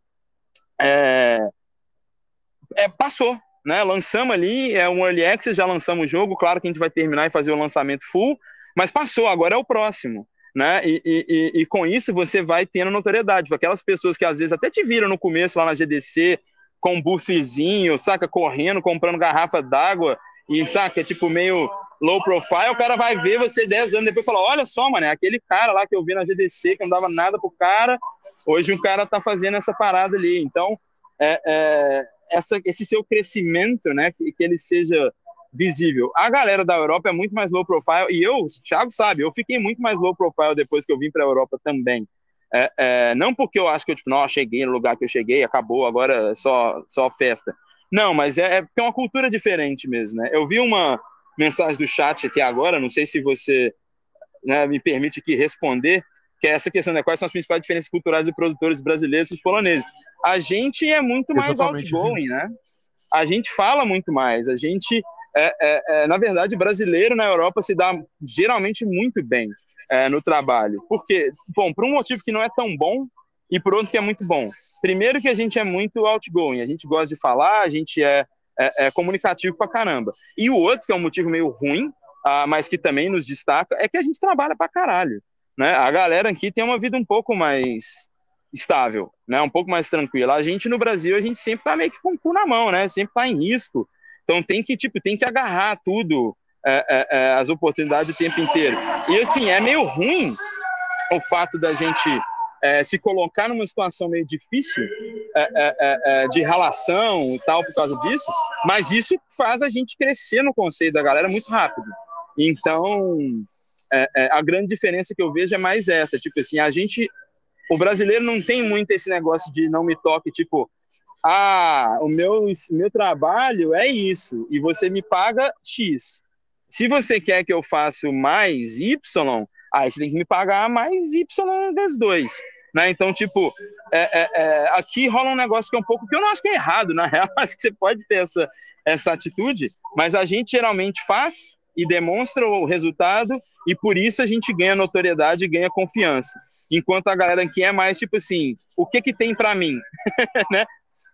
é, é, passou, né? Lançamos ali, é um early access, já lançamos o jogo, claro que a gente vai terminar e fazer o lançamento full, mas passou, agora é o próximo. Né? E, e, e, com isso você vai tendo notoriedade. Aquelas pessoas que às vezes até te viram no começo lá na GDC, com um buffzinho, saca, correndo, comprando garrafa d'água, e saca, tipo, meio low profile, o cara vai ver você 10 anos depois e fala: Olha só, mano, é aquele cara lá que eu vi na GDC que não dava nada pro cara, hoje um cara tá fazendo essa parada ali. Então, é, é, essa, esse seu crescimento, né, que, que ele seja visível. A galera da Europa é muito mais low profile, e eu, o Thiago sabe, eu fiquei muito mais low profile depois que eu vim para a Europa também. É, é, não porque eu acho que eu, tipo, não, cheguei no lugar que eu cheguei, acabou, agora é só, só festa. Não, mas é, é, é uma cultura diferente mesmo, né? Eu vi uma mensagem do chat aqui agora, não sei se você né, me permite aqui responder, que é essa questão, né? Quais são as principais diferenças culturais dos produtores brasileiros e os poloneses? A gente é muito mais outgoing, né? A gente fala muito mais, a gente é, é, é, na verdade, brasileiro na Europa se dá geralmente muito bem é, no trabalho. Porque, bom, por um motivo que não é tão bom e por outro que é muito bom. Primeiro que a gente é muito outgoing, a gente gosta de falar, a gente é, é, é comunicativo pra caramba. E o outro, que é um motivo meio ruim, ah, mas que também nos destaca, é que a gente trabalha pra caralho. Né? A galera aqui tem uma vida um pouco mais estável, né? um pouco mais tranquila. A gente no Brasil, a gente sempre tá meio que com o cu na mão, né? sempre tá em risco. Então tem que, tipo, tem que agarrar tudo, é, é, é, as oportunidades o tempo inteiro. E assim, é meio ruim o fato da gente é, se colocar numa situação meio difícil é, é, de relação e tal por causa disso, mas isso faz a gente crescer no conceito da galera muito rápido. Então, a grande diferença que eu vejo é mais essa, tipo assim, a gente, o brasileiro não tem muito esse negócio de não me toque, tipo, ah, o meu, meu trabalho é isso, e você me paga X. Se você quer que eu faça mais Y, aí você tem que me pagar mais Y vezes dois. Né? Então, tipo, é, é, é, aqui rola um negócio que é um pouco que eu não acho que é errado, na real, acho que você pode ter essa, essa atitude, mas a gente geralmente faz e demonstra o resultado e por isso a gente ganha notoriedade e ganha confiança. Enquanto a galera aqui é mais tipo assim, o que que tem para mim, né?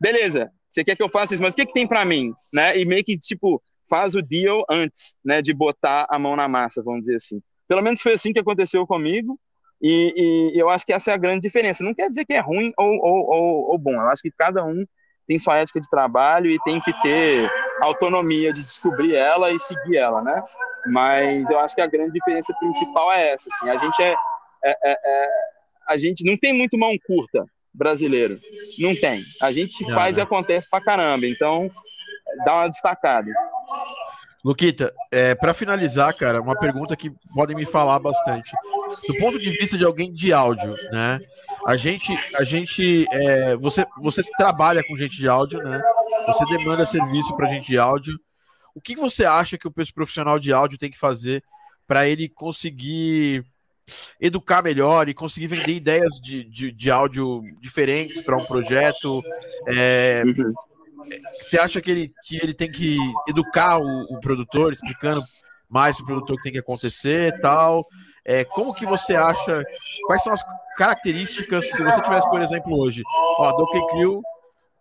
beleza, você quer que eu faça isso, mas o que, que tem para mim? Né? E meio que, tipo, faz o deal antes, né, de botar a mão na massa, vamos dizer assim. Pelo menos foi assim que aconteceu comigo, e, e eu acho que essa é a grande diferença. Não quer dizer que é ruim ou, ou, ou, ou bom, eu acho que cada um tem sua ética de trabalho e tem que ter autonomia de descobrir ela e seguir ela, né? Mas eu acho que a grande diferença principal é essa, assim, a gente é, é, é, é a gente não tem muito mão curta, brasileiro. Não tem. A gente não, faz não. e acontece pra caramba. Então, dá uma destacada. Luquita, é, para finalizar, cara, uma pergunta que podem me falar bastante. Do ponto de vista de alguém de áudio, né? A gente, a gente, é, você, você trabalha com gente de áudio, né? Você demanda serviço para gente de áudio. O que você acha que o profissional de áudio tem que fazer para ele conseguir educar melhor e conseguir vender ideias de, de, de áudio diferentes para um projeto. É, uhum. Você acha que ele, que ele tem que educar o, o produtor, explicando mais o produtor que tem que acontecer tal? É, como que você acha, quais são as características, se você tivesse, por exemplo, hoje, ó, Donkey Crew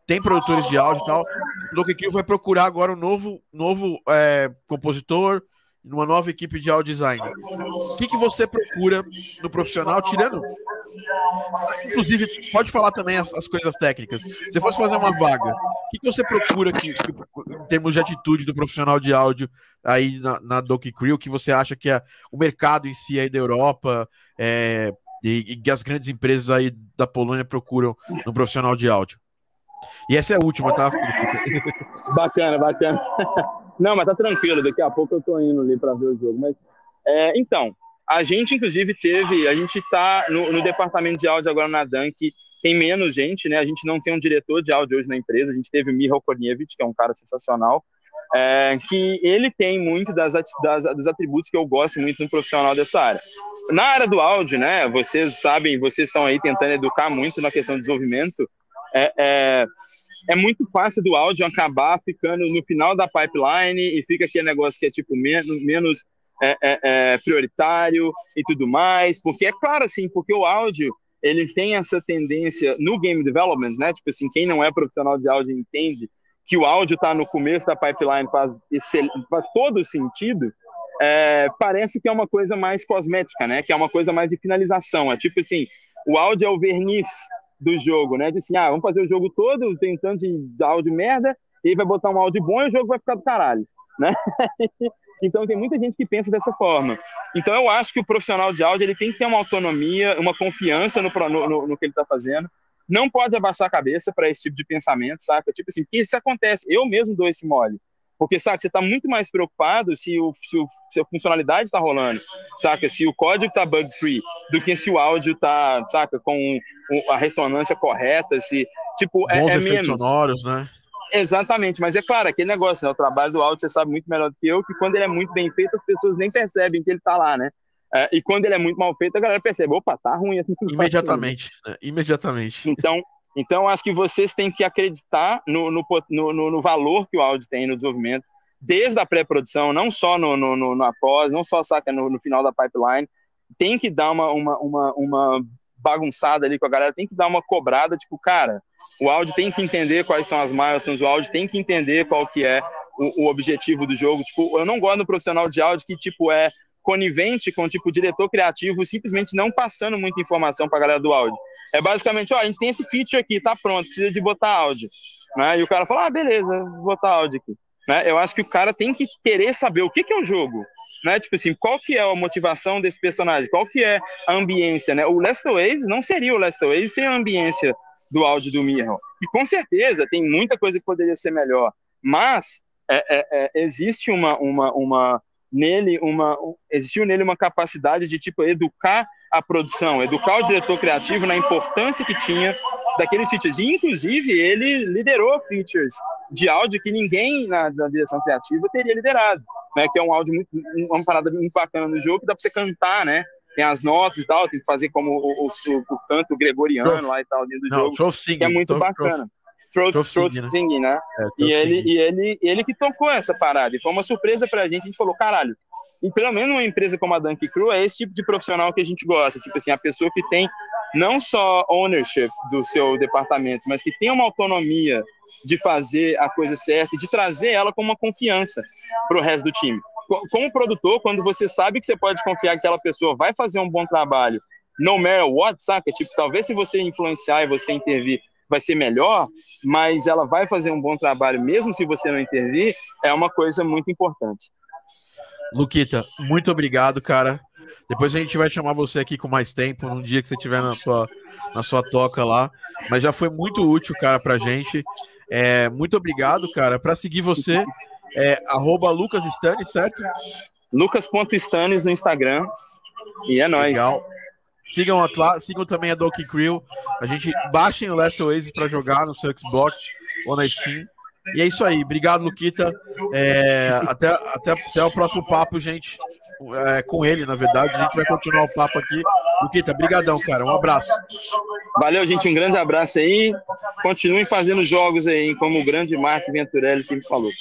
tem produtores de áudio e tal, Donkey Crew vai procurar agora um novo, novo é, compositor, numa nova equipe de audio design, o que, que você procura no profissional, tirando. Inclusive, pode falar também as, as coisas técnicas. Se fosse fazer uma vaga, o que, que você procura que, em termos de atitude do profissional de áudio aí na, na Donkey Crew, que você acha que é o mercado em si aí da Europa é, e, e as grandes empresas aí da Polônia procuram no profissional de áudio? E essa é a última, tá? bacana, bacana. Não, mas tá tranquilo, daqui a pouco eu tô indo ali para ver o jogo. Mas, é, então, a gente inclusive teve, a gente tá no, no, departamento de áudio agora na Dunk, tem menos gente, né? A gente não tem um diretor de áudio hoje na empresa, a gente teve o Michal Korniewicz, que é um cara sensacional, é, que ele tem muito das, das, dos atributos que eu gosto muito no profissional dessa área. Na área do áudio, né? Vocês sabem, vocês estão aí tentando educar muito na questão do desenvolvimento. É, é, é muito fácil do áudio acabar ficando no final da pipeline e fica aquele negócio que é tipo menos, menos é, é, é, prioritário e tudo mais, porque é claro assim, porque o áudio ele tem essa tendência no game development, né? Tipo assim, quem não é profissional de áudio entende que o áudio está no começo da pipeline faz, faz todo sentido. É, parece que é uma coisa mais cosmética, né? Que é uma coisa mais de finalização. É tipo assim, o áudio é o verniz do jogo, né? De assim, ah, vamos fazer o jogo todo tentando de áudio merda, e vai botar um áudio bom e o jogo vai ficar do caralho, né? então tem muita gente que pensa dessa forma. Então eu acho que o profissional de áudio ele tem que ter uma autonomia, uma confiança no, no, no que ele está fazendo. Não pode abaixar a cabeça para esse tipo de pensamento, saca? Tipo assim, que isso acontece. Eu mesmo dou esse mole. Porque, saca, você está muito mais preocupado se, o, se, o, se a funcionalidade está rolando, saca? Se o código está bug-free, do que se o áudio está, saca, com a ressonância correta, se, tipo, é, Bons é, é menos. sonoros, né? Exatamente, mas é claro, aquele negócio, né? O trabalho do áudio você sabe muito melhor do que eu, que quando ele é muito bem feito, as pessoas nem percebem que ele está lá, né? É, e quando ele é muito mal feito, a galera percebe, opa, tá ruim assim. Imediatamente, né? imediatamente. Então, então, acho que vocês têm que acreditar no, no, no, no valor que o áudio tem no desenvolvimento, desde a pré-produção, não só no, no, no, no após, não só saca no, no final da pipeline. Tem que dar uma, uma, uma, uma bagunçada ali com a galera, tem que dar uma cobrada, tipo, cara, o áudio tem que entender quais são as milestones, o áudio tem que entender qual que é o, o objetivo do jogo. Tipo, eu não gosto do profissional de áudio que, tipo, é conivente com, tipo, diretor criativo simplesmente não passando muita informação para a galera do áudio. É basicamente, ó, a gente tem esse feature aqui, tá pronto, precisa de botar áudio. Né? E o cara fala, ah, beleza, vou botar áudio aqui. Né? Eu acho que o cara tem que querer saber o que, que é o jogo. Né? Tipo assim, qual que é a motivação desse personagem? Qual que é a ambiência, né? O Last Oasis não seria o Last Oasis sem a ambiência do áudio do Mirror. E com certeza tem muita coisa que poderia ser melhor. Mas é, é, é, existe uma, uma, uma nele uma existiu nele uma capacidade de tipo educar a produção, educar o diretor criativo na importância que tinha daqueles features. E, inclusive, ele liderou features de áudio que ninguém na, na, direção criativa teria liderado, né? Que é um áudio muito, uma parada muito bacana no jogo, que dá para você cantar, né? Tem as notas e tal, tem que fazer como o, o, o canto gregoriano lá e tal dentro do Não, jogo, que é muito bacana. Throat, Throat, Throat né? Singing, né? É, e, ele, e ele, ele que tocou essa parada. E foi uma surpresa pra gente. A gente falou, caralho, e pelo menos uma empresa como a Dunk Crew é esse tipo de profissional que a gente gosta. Tipo assim, a pessoa que tem não só ownership do seu departamento, mas que tem uma autonomia de fazer a coisa certa e de trazer ela com uma confiança para o resto do time. Como produtor, quando você sabe que você pode confiar que aquela pessoa vai fazer um bom trabalho, no matter what, saca? Tipo, talvez se você influenciar e você intervir, vai ser melhor, mas ela vai fazer um bom trabalho mesmo se você não intervir, é uma coisa muito importante. Luquita, muito obrigado, cara. Depois a gente vai chamar você aqui com mais tempo, num dia que você estiver na sua, na sua toca lá. Mas já foi muito útil, cara, pra gente. É, muito obrigado, cara. Para seguir você, é arroba Lucas Stanis, certo? Lucas.stanis no Instagram. E é nóis. Legal. Sigam, a, sigam também a Donkey Crew. A gente baixem o Last Oasis para jogar no seu Xbox ou na Steam. E é isso aí. Obrigado, Luquita. É, até, até, até o próximo papo, gente. É, com ele, na verdade. A gente vai continuar o papo aqui. Luquita, brigadão, cara. Um abraço. Valeu, gente. Um grande abraço aí. Continuem fazendo jogos aí, como o grande Mark Venturelli sempre falou.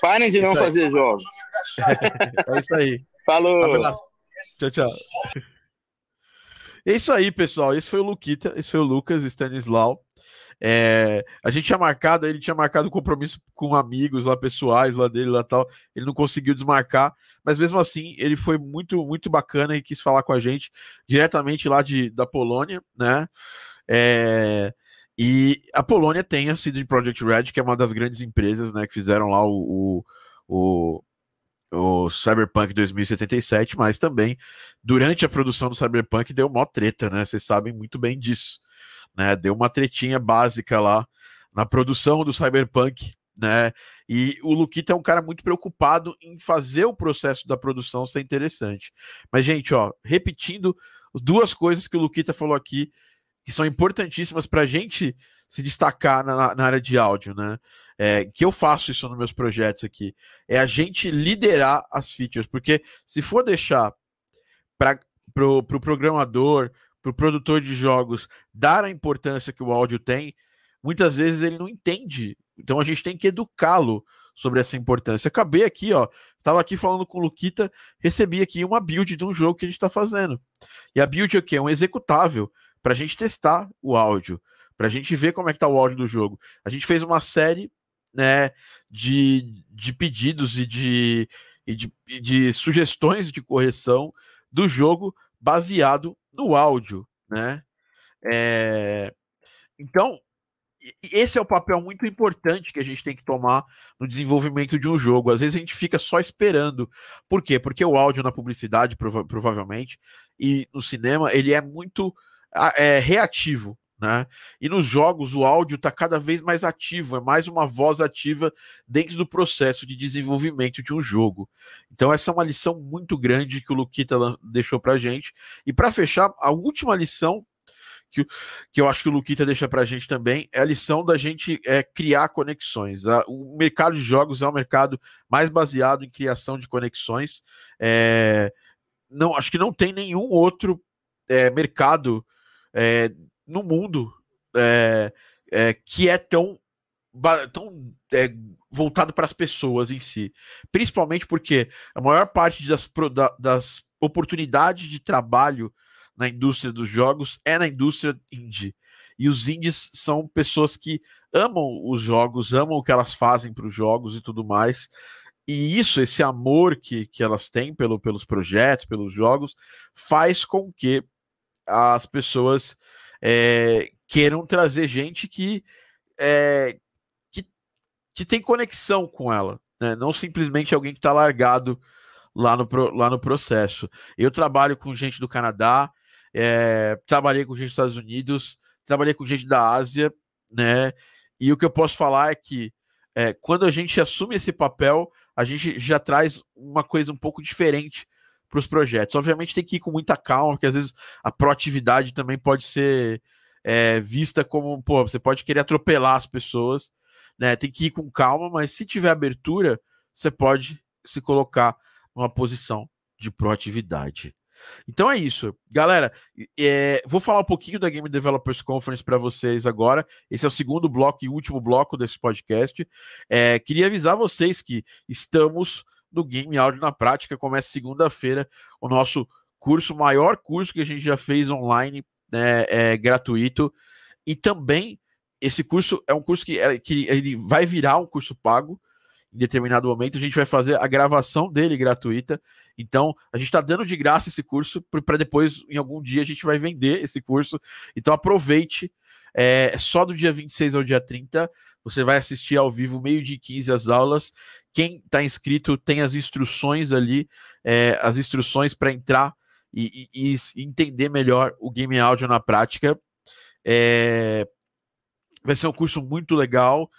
Parem de não fazer jogos. é isso aí. Falou. Um abraço. Tchau, tchau. É isso aí, pessoal. Esse foi o Luquita, esse foi o Lucas Stanislau. É, a gente tinha marcado, ele tinha marcado compromisso com amigos lá pessoais lá dele lá tal. Ele não conseguiu desmarcar, mas mesmo assim ele foi muito muito bacana e quis falar com a gente diretamente lá de, da Polônia, né? É, e a Polônia tem a CD Project Red, que é uma das grandes empresas, né, que fizeram lá o, o, o, o Cyberpunk 2077, mas também durante a produção do Cyberpunk deu mó treta, né? Vocês sabem muito bem disso né? Deu uma tretinha básica lá na produção do Cyberpunk, né? E o Luquita é um cara muito preocupado em fazer o processo da produção ser interessante. Mas, gente, ó, repetindo duas coisas que o Luquita falou aqui, que são importantíssimas para a gente se destacar na, na, área de áudio, né? É, que eu faço isso nos meus projetos aqui. É a gente liderar as features, porque se for deixar para pro, pro programador, pro produtor de jogos dar a importância que o áudio tem, muitas vezes ele não entende. Então a gente tem que educá-lo sobre essa importância. Acabei aqui, ó, estava aqui falando com o Luquita, recebi aqui uma build de um jogo que a gente está fazendo. E a build é o quê? É um executável para a gente testar o áudio, para a gente ver como é que tá o áudio do jogo. A gente fez uma série né, de, de pedidos e de, e de, de sugestões de correção do jogo baseado no áudio, né? É... Então, esse é o papel muito importante que a gente tem que tomar no desenvolvimento de um jogo. Às vezes a gente fica só esperando. Por quê? Porque o áudio na publicidade, prova provavelmente, e no cinema, ele é muito é, reativo. Né? E nos jogos o áudio está cada vez mais ativo, é mais uma voz ativa dentro do processo de desenvolvimento de um jogo. Então, essa é uma lição muito grande que o Luquita deixou para gente. E para fechar, a última lição que, que eu acho que o Luquita deixa para gente também é a lição da gente é, criar conexões. O mercado de jogos é um mercado mais baseado em criação de conexões. É, não, acho que não tem nenhum outro é, mercado é, no mundo é, é, que é tão, tão é, voltado para as pessoas em si. Principalmente porque a maior parte das, das oportunidades de trabalho na indústria dos jogos é na indústria indie. E os indies são pessoas que amam os jogos, amam o que elas fazem para os jogos e tudo mais. E isso, esse amor que, que elas têm pelo, pelos projetos, pelos jogos, faz com que as pessoas é, queiram trazer gente que, é, que, que tem conexão com ela, né? não simplesmente alguém que está largado lá no, lá no processo. Eu trabalho com gente do Canadá, é, trabalhei com gente dos Estados Unidos, trabalhei com gente da Ásia, né? E o que eu posso falar é que é, quando a gente assume esse papel, a gente já traz uma coisa um pouco diferente para os projetos. Obviamente tem que ir com muita calma, porque às vezes a proatividade também pode ser é, vista como, pô, você pode querer atropelar as pessoas, né? Tem que ir com calma, mas se tiver abertura, você pode se colocar numa posição de proatividade. Então é isso, galera. É, vou falar um pouquinho da Game Developers Conference para vocês agora. Esse é o segundo bloco e último bloco desse podcast. É, queria avisar vocês que estamos do Game Áudio na Prática. Começa segunda-feira o nosso curso, maior curso que a gente já fez online, né, é, gratuito. E também esse curso é um curso que, é, que ele vai virar um curso pago em determinado momento. A gente vai fazer a gravação dele gratuita. Então, a gente está dando de graça esse curso para depois, em algum dia, a gente vai vender esse curso. Então, aproveite. É só do dia 26 ao dia 30. Você vai assistir ao vivo, meio de 15 as aulas. Quem está inscrito tem as instruções ali, é, as instruções para entrar e, e, e, entender melhor o game áudio na prática. É, vai ser um curso muito legal.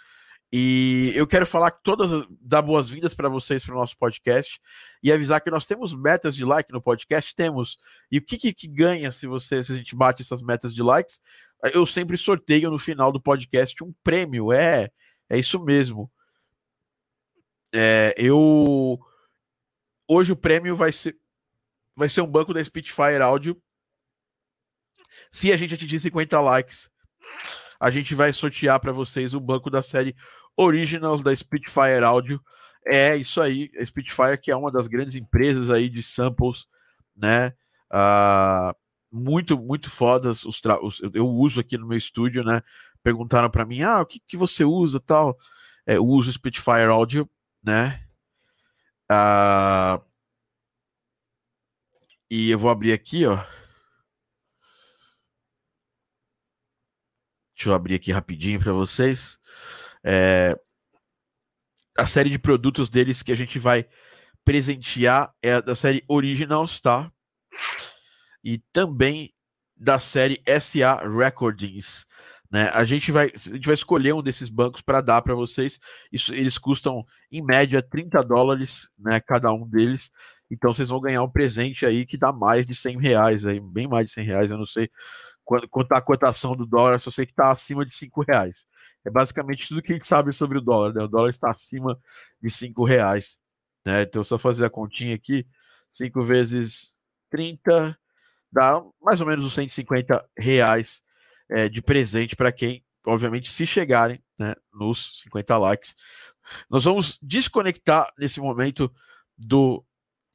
E eu quero falar que todas dar boas-vindas para vocês para o nosso podcast e avisar que nós temos metas de like no podcast, temos. E o que, que, que, ganha se você se a gente bate essas metas de likes? Eu sempre sorteio no final do podcast um prêmio. É, é isso mesmo. É, eu hoje o prêmio vai ser vai ser um banco da Spitfire Audio. Se a gente atingir 50 likes, a gente vai sortear para vocês o banco da série Originals da Spitfire Audio. É isso aí, a Spitfire que é uma das grandes empresas aí de samples, né? Uh, muito, muito fodas. Os, os eu uso aqui no meu estúdio, né? Perguntaram para mim, ah, o que, que você usa tal? É, eu uso Spitfire Audio né? Ah, e eu vou abrir aqui, ó. Deixa eu abrir aqui rapidinho para vocês. É, a série de produtos deles que a gente vai presentear é da série Originals, tá? E também da série SA Recordings. Né? A, gente vai, a gente vai escolher um desses bancos para dar para vocês. Isso, eles custam, em média, 30 dólares né, cada um deles. Então vocês vão ganhar um presente aí que dá mais de 100 reais, aí, bem mais de 100 reais. Eu não sei quanto, quanto a cotação do dólar, só sei que está acima de 5 reais. É basicamente tudo que a gente sabe sobre o dólar. Né? O dólar está acima de 5 reais. Né? Então, só fazer a continha aqui: 5 vezes 30 dá mais ou menos os 150 reais é, de presente para quem, obviamente, se chegarem né, nos 50 likes. Nós vamos desconectar nesse momento do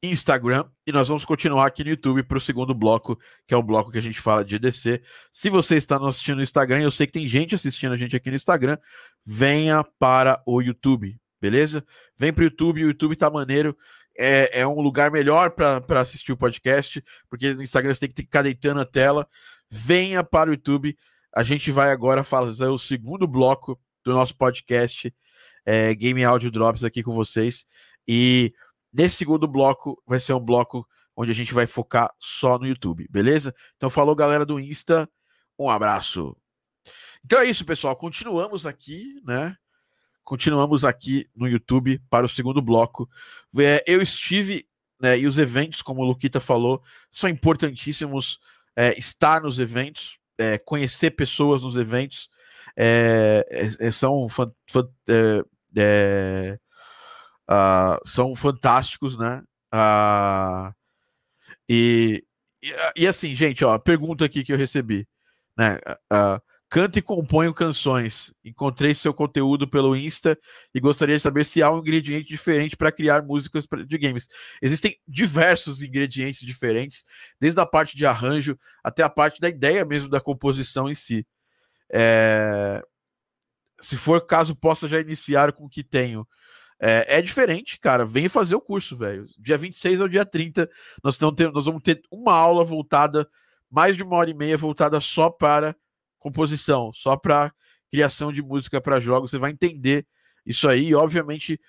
Instagram e nós vamos continuar aqui no YouTube para o segundo bloco, que é o bloco que a gente fala de EDC. Se você está nos assistindo no Instagram, eu sei que tem gente assistindo a gente aqui no Instagram, venha para o YouTube, beleza? Vem para o YouTube, o YouTube tá maneiro. É, é um lugar melhor para assistir o podcast, porque no Instagram você tem que ficar deitando a tela venha para o YouTube. A gente vai agora fazer o segundo bloco do nosso podcast é, Game Audio Drops aqui com vocês. E nesse segundo bloco vai ser um bloco onde a gente vai focar só no YouTube, beleza? Então falou galera do Insta, um abraço. Então é isso, pessoal. Continuamos aqui, né? Continuamos aqui no YouTube para o segundo bloco. É, eu estive, né, e os eventos, como o Luquita falou, são importantíssimos é, estar nos eventos, é, conhecer pessoas nos eventos, é, é, é são, fan, fan, uh, são fantásticos, né? Uh, e, e, e, assim, gente, ó, pergunta aqui que eu recebi, né? Uh, Canta e componho canções. Encontrei seu conteúdo pelo Insta e gostaria de saber se há um ingrediente diferente para criar músicas de games. Existem diversos ingredientes diferentes, desde a parte de arranjo até a parte da ideia mesmo da composição em si. É... Se for caso, possa já iniciar com o que tenho. É, é, diferente, cara. Vem fazer o curso, velho. Dia 26 ao dia 30, nós, nós vamos ter uma aula voltada, mais de uma hora e meia, voltada só para composição, só para criação de música para jogos, você vai entender isso aí. E, obviamente,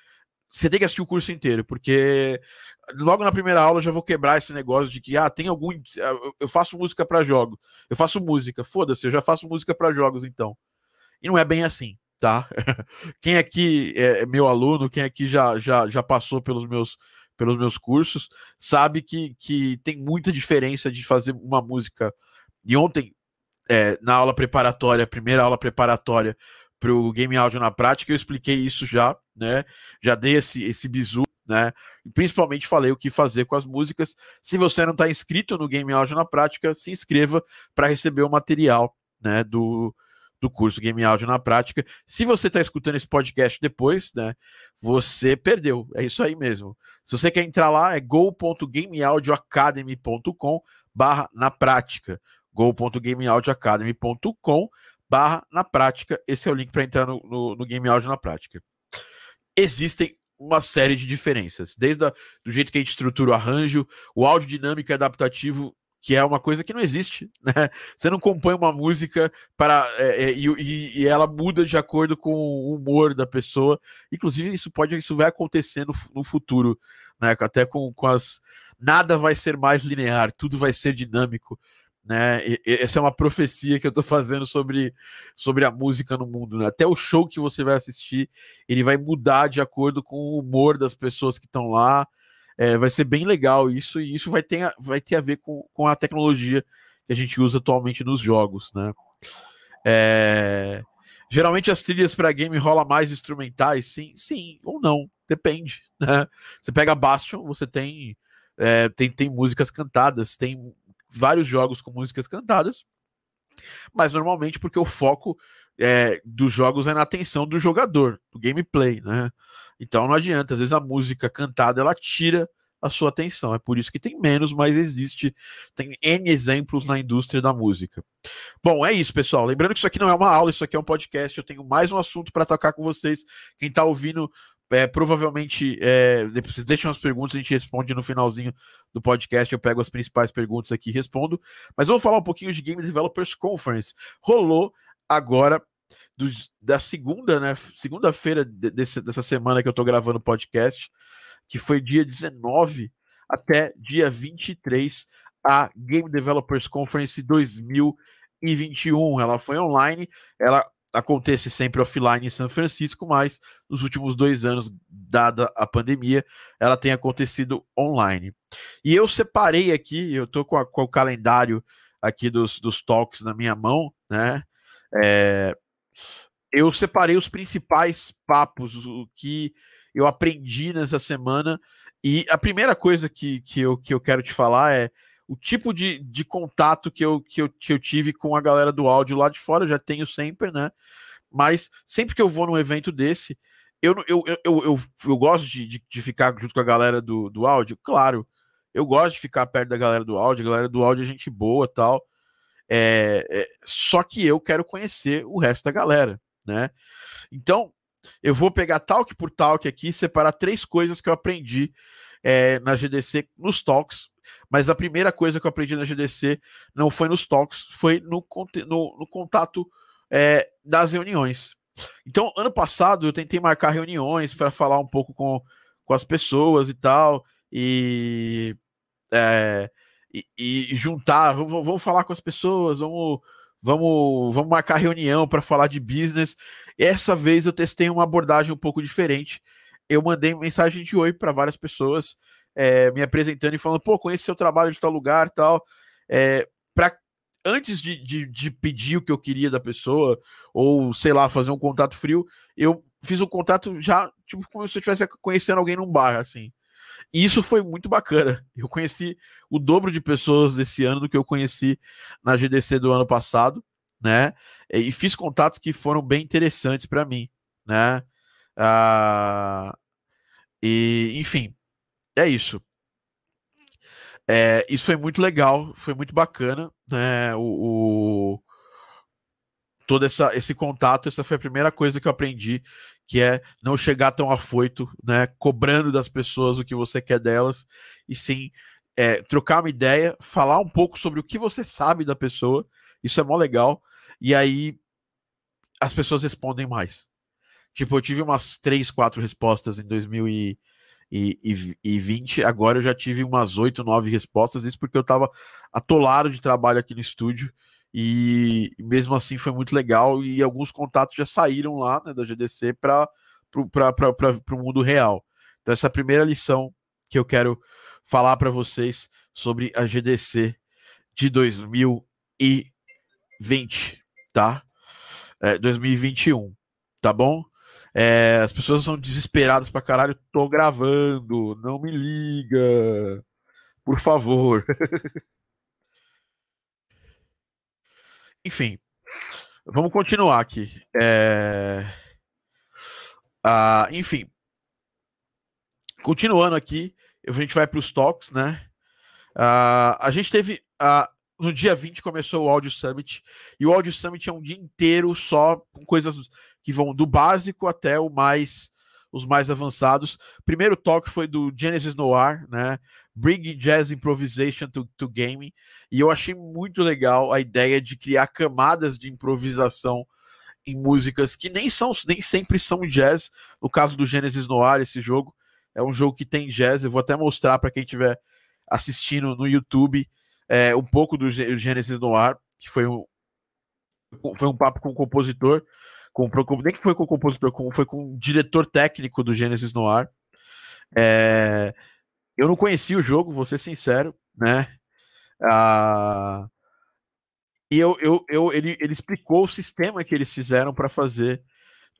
você tem que assistir o curso inteiro, porque logo na primeira aula eu já vou quebrar esse negócio de que, ah, tem algum. Eu faço música para jogos, eu faço música, foda-se, eu já faço música para jogos então. E não é bem assim, tá? quem aqui é meu aluno, quem aqui já, já, já passou pelos meus pelos meus cursos, sabe que, que tem muita diferença de fazer uma música. E ontem, é, na aula preparatória, primeira aula preparatória para o Game Audio na prática, eu expliquei isso já, né? Já dei esse, esse bizu, né? E principalmente falei o que fazer com as músicas. Se você não está inscrito no Game Audio na prática, se inscreva para receber o material, né? Do, do curso Game Audio na prática. Se você está escutando esse podcast depois, né? Você perdeu. É isso aí mesmo. Se você quer entrar lá, é go.gameaudioacademy.com barra na prática go.gameaudioacademy.com barra na prática. Esse é o link para entrar no, no, no, Game Audio na prática. Existem uma série de diferenças, desde a, do jeito que a gente estrutura o arranjo, o áudio dinâmico e adaptativo, que é uma coisa que não existe, né? Você não compõe uma música para é, é, e, e, ela muda de acordo com o humor da pessoa. Inclusive, isso pode, isso vai acontecer no, no futuro, né? Até com, com as nada vai ser mais linear, tudo vai ser dinâmico né? E, essa é uma profecia que eu estou fazendo sobre, sobre a música no mundo, né? Até o show que você vai assistir, ele vai mudar de acordo com o humor das pessoas que estão lá. É, vai ser bem legal isso, e isso vai ter, vai ter a ver com, com a tecnologia que a gente usa atualmente nos jogos, né? É, geralmente as trilhas para game rola mais instrumentais, sim, sim ou não, depende. Né? Você pega Bastion, você tem, é, tem, tem músicas cantadas, tem vários jogos com músicas cantadas, mas normalmente porque o foco é, dos jogos é na atenção do jogador, do gameplay, né? Então não adianta, às vezes a música cantada ela tira a sua atenção. É por isso que tem menos, mas existe, tem N exemplos na indústria da música. Bom, é isso, pessoal. Lembrando que isso aqui não é uma aula, isso aqui é um podcast. Eu tenho mais um assunto para tocar com vocês. Quem está ouvindo é, provavelmente, é, vocês deixam as perguntas, a gente responde no finalzinho do podcast. Eu pego as principais perguntas aqui e respondo. Mas vamos falar um pouquinho de Game Developers Conference. Rolou agora do, da segunda, né? Segunda-feira de, dessa semana que eu tô gravando o podcast, que foi dia 19 até dia 23, a Game Developers Conference 2021. 2021 ela foi online, ela acontece sempre offline em São Francisco, mas nos últimos dois anos, dada a pandemia, ela tem acontecido online. E eu separei aqui, eu tô com, com o calendário aqui dos, dos talks na minha mão, né? É, eu separei os principais papos, o que eu aprendi nessa semana. E a primeira coisa que, que, eu, que eu quero te falar é o tipo de, de contato que eu, que, eu, que eu tive com a galera do áudio lá de fora, eu já tenho sempre, né? Mas sempre que eu vou num evento desse, eu, eu, eu, eu, eu, gosto de, de, de, ficar junto com a galera do, do áudio, claro. Eu gosto de ficar perto da galera do áudio, a galera do áudio é gente boa tal. É, é, só que eu quero conhecer o resto da galera, né? Então, eu vou pegar talk por talk aqui, separar três coisas que eu aprendi é, na GDC nos talks mas a primeira coisa que eu aprendi na GDC não foi nos talks, foi no, no, no contato é, das reuniões. Então, ano passado eu tentei marcar reuniões para falar um pouco com, com as pessoas e tal, e, é, e, e, juntar, vamos, vamos falar com as pessoas, vamos, vamos, vamos marcar reunião para falar de business. Essa vez eu testei uma abordagem um pouco diferente. Eu mandei mensagem de oi para várias pessoas é, me apresentando e falando, pô, conheço seu trabalho de tal lugar tal. É, pra, antes de, de, de, pedir o que eu queria da pessoa, ou sei lá, fazer um contato frio, eu fiz um contato já, tipo, como se eu estivesse conhecendo alguém num bar, assim. E isso foi muito bacana. Eu conheci o dobro de pessoas esse ano do que eu conheci na GDC do ano passado, né? E fiz contatos que foram bem interessantes para mim, né? Ah, e, enfim, é isso. É, isso foi muito legal, foi muito bacana, né? O, o, todo essa, esse contato, essa foi a primeira coisa que eu aprendi, que é não chegar tão afoito, né? Cobrando das pessoas o que você quer delas, e sim é, trocar uma ideia, falar um pouco sobre o que você sabe da pessoa, isso é mó legal, e aí as pessoas respondem mais. Tipo, eu tive umas três, quatro respostas em 2000 e e, e, e 20. Agora eu já tive umas 8, 9 respostas, isso porque eu estava atolado de trabalho aqui no estúdio. E mesmo assim foi muito legal. E alguns contatos já saíram lá né, da GDC para o mundo real. Então, essa é a primeira lição que eu quero falar para vocês sobre a GDC de 2020, tá? É, 2021, tá bom? É, as pessoas são desesperadas pra caralho. Tô gravando, não me liga. Por favor. Enfim, vamos continuar aqui. É... Ah, enfim, continuando aqui, a gente vai para os toques, né? Ah, a gente teve. Ah, no dia 20 começou o Audio Summit, e o Audio Summit é um dia inteiro só com coisas que vão do básico até o mais os mais avançados. Primeiro toque foi do Genesis Noir, né? Bring Jazz Improvisation to, to Gaming. E eu achei muito legal a ideia de criar camadas de improvisação em músicas que nem são nem sempre são jazz. No caso do Genesis Noir, esse jogo é um jogo que tem jazz. Eu vou até mostrar para quem estiver assistindo no YouTube é, um pouco do Genesis Noir, que foi um, foi um papo com o compositor com, nem que foi com o compositor, com, foi com o diretor técnico do Genesis Noir. É, eu não conhecia o jogo, vou ser sincero, né? Ah, e eu, eu, eu, ele, ele explicou o sistema que eles fizeram para fazer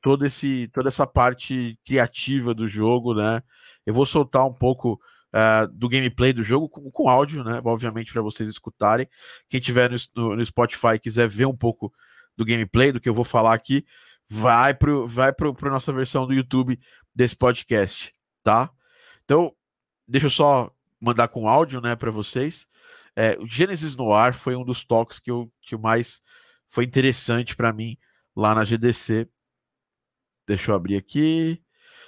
todo esse, toda essa parte criativa do jogo, né? Eu vou soltar um pouco uh, do gameplay do jogo com, com áudio, né? Obviamente para vocês escutarem. Quem tiver no, no, Spotify quiser ver um pouco do gameplay, do que eu vou falar aqui, vai para vai pro, pro nossa versão do YouTube desse podcast, tá? Então, deixa eu só mandar com áudio, né, para vocês. É, o Genesis Noir foi um dos toques que, eu, que mais foi interessante para mim lá na GDC. Deixa eu abrir aqui,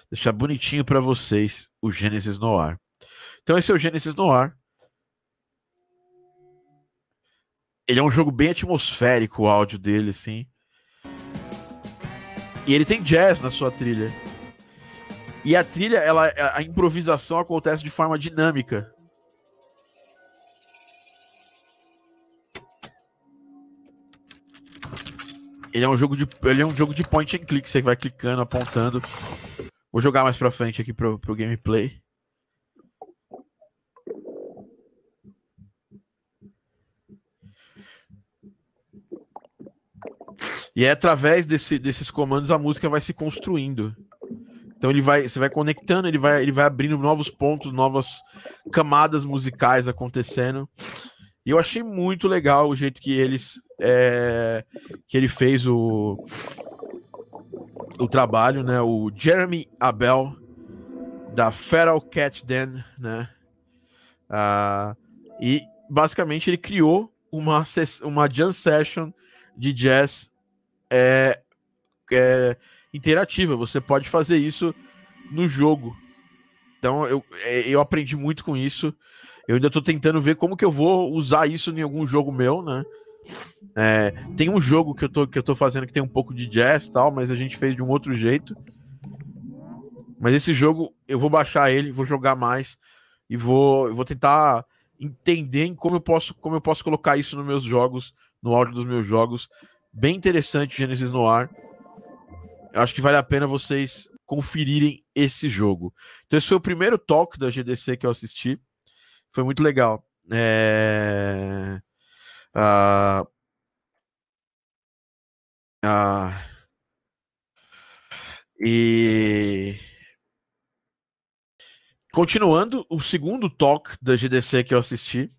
deixar bonitinho para vocês o Genesis Noir. Então esse é o Genesis Noir. Ele é um jogo bem atmosférico, o áudio dele, assim. E ele tem jazz na sua trilha. E a trilha, ela, a improvisação acontece de forma dinâmica. Ele é um jogo de, ele é um jogo de point and click, você vai clicando, apontando. Vou jogar mais pra frente aqui pro, pro gameplay. E é através desse, desses comandos a música vai se construindo. Então ele vai, você vai conectando, ele vai, ele vai abrindo novos pontos, novas camadas musicais acontecendo. E eu achei muito legal o jeito que eles é, que ele fez o o trabalho, né? O Jeremy Abel da Feral Cat Den, né? Uh, e basicamente ele criou uma uma jam session de jazz é, é, interativa. Você pode fazer isso no jogo. Então eu, é, eu aprendi muito com isso. Eu ainda estou tentando ver como que eu vou usar isso em algum jogo meu, né? É, tem um jogo que eu, tô, que eu tô fazendo que tem um pouco de jazz tal, mas a gente fez de um outro jeito. Mas esse jogo eu vou baixar ele, vou jogar mais e vou, vou tentar entender como eu posso como eu posso colocar isso nos meus jogos, no áudio dos meus jogos. Bem interessante Genesis no ar. Acho que vale a pena vocês conferirem esse jogo. Então esse foi o primeiro talk da GDC que eu assisti. Foi muito legal. É... Uh, uh, e continuando, o segundo talk da GDC que eu assisti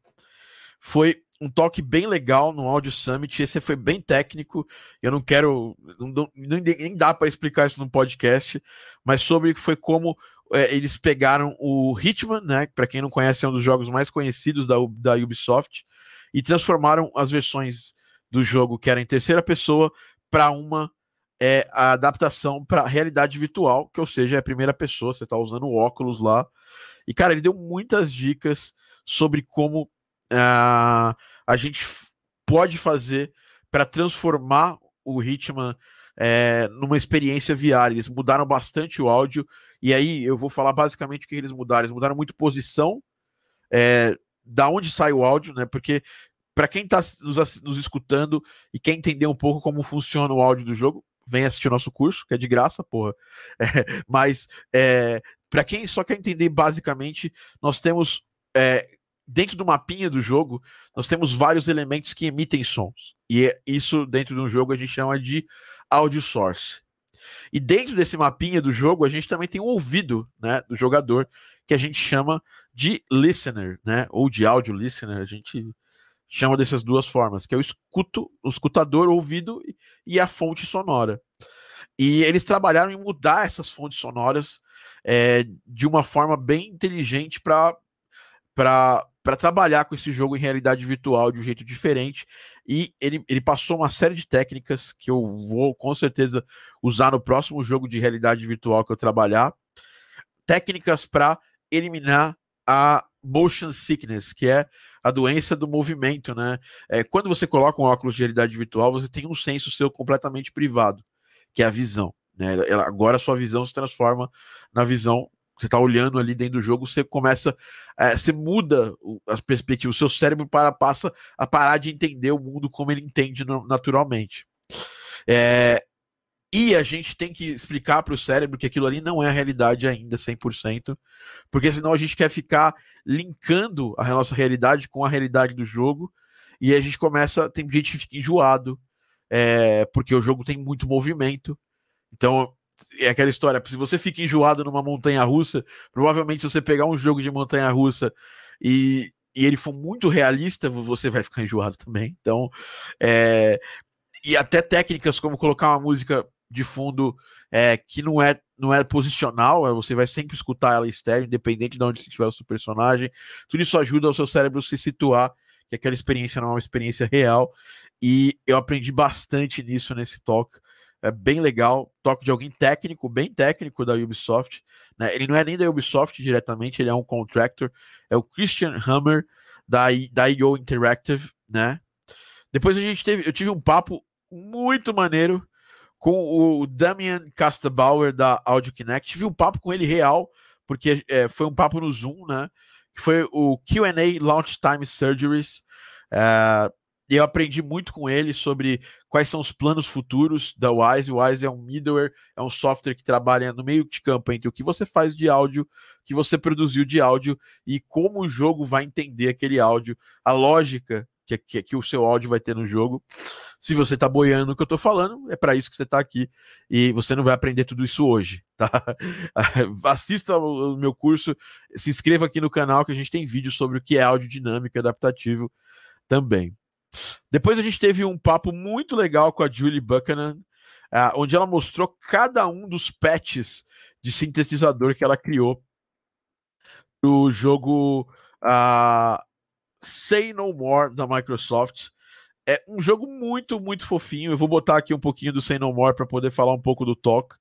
foi um toque bem legal no Audio Summit. Esse foi bem técnico. Eu não quero, não, nem dá para explicar isso no podcast, mas sobre foi como é, eles pegaram o Hitman, né? Para quem não conhece, é um dos jogos mais conhecidos da, da Ubisoft e transformaram as versões do jogo que era em terceira pessoa para uma é, adaptação para realidade virtual, que ou seja, é a primeira pessoa, você está usando óculos lá. E cara, ele deu muitas dicas sobre como uh, a gente pode fazer para transformar o Hitman é, numa experiência VR. Eles mudaram bastante o áudio, e aí eu vou falar basicamente o que eles mudaram. Eles mudaram muito posição, é, da onde sai o áudio, né? Porque para quem está nos, nos, escutando e quer entender um pouco como funciona o áudio do jogo, vem assistir o nosso curso, que é de graça, porra. É, mas para quem só quer entender basicamente, nós temos dentro do mapinha do jogo, nós temos vários elementos que emitem sons. E é isso dentro de um jogo a gente chama de audio source. E dentro desse mapinha do jogo, a gente também tem um ouvido, né, do jogador, que a gente chama de listener, né? Ou de audio listener, a gente chama dessas duas formas, que é o escuto, o escutador, o ouvido e a fonte sonora. E eles trabalharam em mudar essas fontes sonoras é, de uma forma bem inteligente para para trabalhar com esse jogo em realidade virtual de um jeito diferente. E ele, ele passou uma série de técnicas que eu vou com certeza usar no próximo jogo de realidade virtual que eu trabalhar. Técnicas para eliminar a motion sickness, que é a doença do movimento, né? É, quando você coloca um óculos de realidade virtual, você tem um senso seu completamente privado, que é a visão. Né? Ela, agora a sua visão se transforma na visão. Você está olhando ali dentro do jogo, você começa, é, você muda as perspectivas, o seu cérebro para, passa a parar de entender o mundo como ele entende naturalmente. É, e a gente tem que explicar para o cérebro que aquilo ali não é a realidade ainda 100%, porque senão a gente quer ficar linkando a nossa realidade com a realidade do jogo, e a gente começa. Tem gente que fica enjoado, é, porque o jogo tem muito movimento. Então, é aquela história: se você fica enjoado numa montanha russa, provavelmente se você pegar um jogo de montanha russa e, e ele for muito realista, você vai ficar enjoado também. Então, é, e até técnicas como colocar uma música de fundo é, que não é não é posicional, é, você vai sempre escutar ela estéreo, independente de onde estiver o seu personagem. Tudo isso ajuda o seu cérebro se situar que aquela experiência não é uma experiência real. E eu aprendi bastante nisso nesse talk. É bem legal, toque de alguém técnico, bem técnico da Ubisoft. Né? Ele não é nem da Ubisoft diretamente, ele é um contractor. É o Christian Hammer da, da IO Interactive, né? Depois a gente teve, eu tive um papo muito maneiro com o Damian Castabauer da Audio Kinect. Tive um papo com ele real, porque é, foi um papo no Zoom, né? Que foi o QA Launch Time Surgeries. É, e eu aprendi muito com ele sobre quais são os planos futuros da Wise. O Wise é um middleware, é um software que trabalha no meio de campo entre o que você faz de áudio, o que você produziu de áudio e como o jogo vai entender aquele áudio, a lógica que, que, que o seu áudio vai ter no jogo. Se você está boiando no que eu estou falando, é para isso que você está aqui e você não vai aprender tudo isso hoje, tá? Assista o meu curso, se inscreva aqui no canal que a gente tem vídeo sobre o que é áudio dinâmico e adaptativo também. Depois a gente teve um papo muito legal com a Julie Buchanan, uh, onde ela mostrou cada um dos patches de sintetizador que ela criou o jogo uh, Say No More da Microsoft. É um jogo muito, muito fofinho. Eu vou botar aqui um pouquinho do Say No More para poder falar um pouco do talk uh,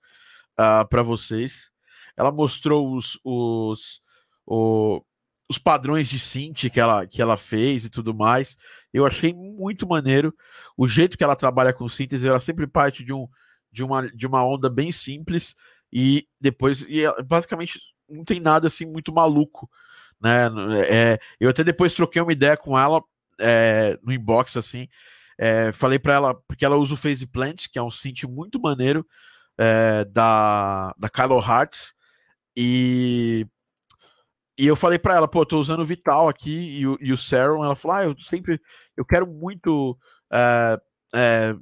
ah, para vocês. Ela mostrou os, os, o, os padrões de synth que ela, que ela fez e tudo mais. Eu achei muito maneiro o jeito que ela trabalha com síntese. Ela sempre parte de, um, de, uma, de uma onda bem simples e depois, e basicamente não tem nada assim muito maluco, né? É, eu até depois troquei uma ideia com ela é, no inbox assim. É, falei para ela porque ela usa o Phase Plant, que é um synth muito maneiro é, da da Kylo Hearts e e eu falei para ela, pô, tô usando o Vital aqui e o, e o Serum. Ela falou, ah, eu sempre, eu quero muito é, é,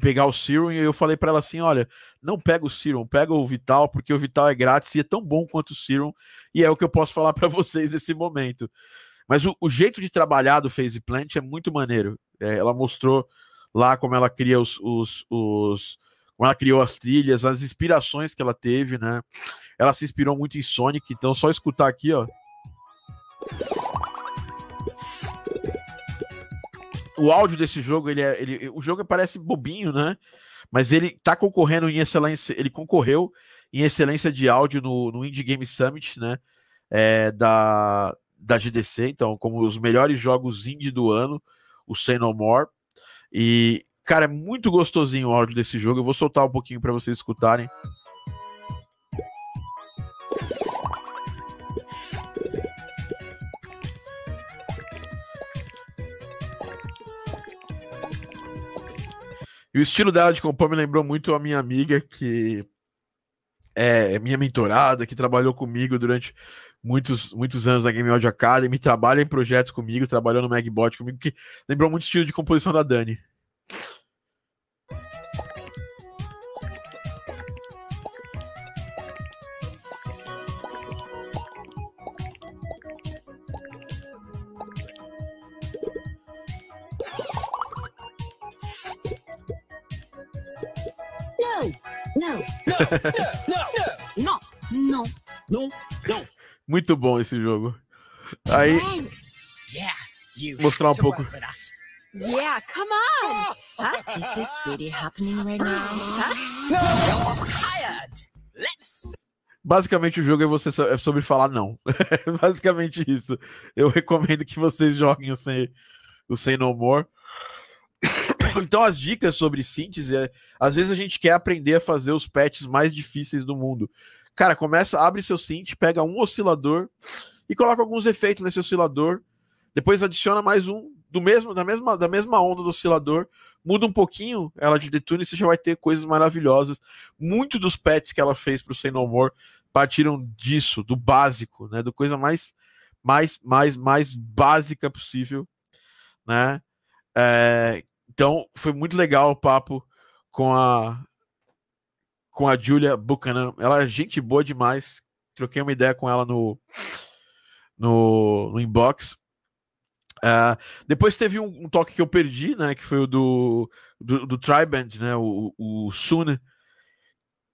pegar o Serum. E eu falei para ela assim, olha, não pega o Serum, pega o Vital, porque o Vital é grátis e é tão bom quanto o Serum. E é o que eu posso falar para vocês nesse momento. Mas o, o, jeito de trabalhar do Phase Plant é muito maneiro. É, ela mostrou lá como ela cria os, os, os como ela criou as trilhas, as inspirações que ela teve, né? Ela se inspirou muito em Sonic, então só escutar aqui, ó. O áudio desse jogo, ele é. Ele, o jogo parece bobinho, né? Mas ele tá concorrendo em excelência. Ele concorreu em excelência de áudio no, no Indie Game Summit, né? É, da, da GDC, então, como os melhores jogos indie do ano, o Say No More. E, cara, é muito gostosinho o áudio desse jogo. Eu vou soltar um pouquinho para vocês escutarem. E o estilo dela de compor me lembrou muito a minha amiga, que é minha mentorada, que trabalhou comigo durante muitos, muitos anos na Game Audio Academy, trabalha em projetos comigo, trabalhou no Magbot comigo, que lembrou muito o estilo de composição da Dani. Não, não, não, não, não, não. Muito bom esse jogo. Aí, mostrar um pouco. Yeah, come on. Huh? Is this really happening right now? Huh? Let's. Basicamente, o jogo é você é sobre falar não. Basicamente isso. Eu recomendo que vocês joguem o Say, o Say No More. Então, as dicas sobre síntese é: às vezes a gente quer aprender a fazer os patches mais difíceis do mundo. Cara, começa, abre seu synth, pega um oscilador e coloca alguns efeitos nesse oscilador. Depois adiciona mais um do mesmo, da mesma, da mesma onda do oscilador, muda um pouquinho ela de detune e você já vai ter coisas maravilhosas. Muito dos pets que ela fez para o Say No More partiram disso, do básico, né, do coisa mais mais mais mais básica possível, né? É, então, foi muito legal o papo com a com a Julia Buchanan. Ela é gente boa demais. Troquei uma ideia com ela no no, no inbox. Uh, depois teve um, um, toque que eu perdi, né? Que foi o do, do, do Triband, né? O, o Sun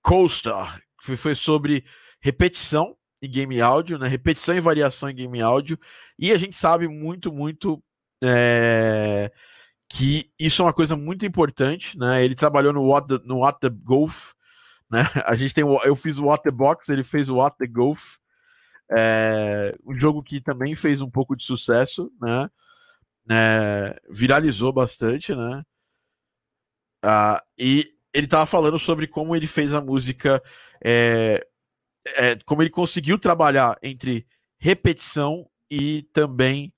Coaster, que foi sobre repetição em game áudio, né? Repetição e variação em game áudio. E a gente sabe muito, muito é, que isso é uma coisa muito importante, né? Ele trabalhou no What the, no What the Golf, né? A gente tem, eu fiz o What the Box, ele fez o What the Golf, é, um jogo que também fez um pouco de sucesso, né? É, viralizou bastante, né? Ah, e ele estava falando sobre como ele fez a música, é, é, como ele conseguiu trabalhar entre repetição e também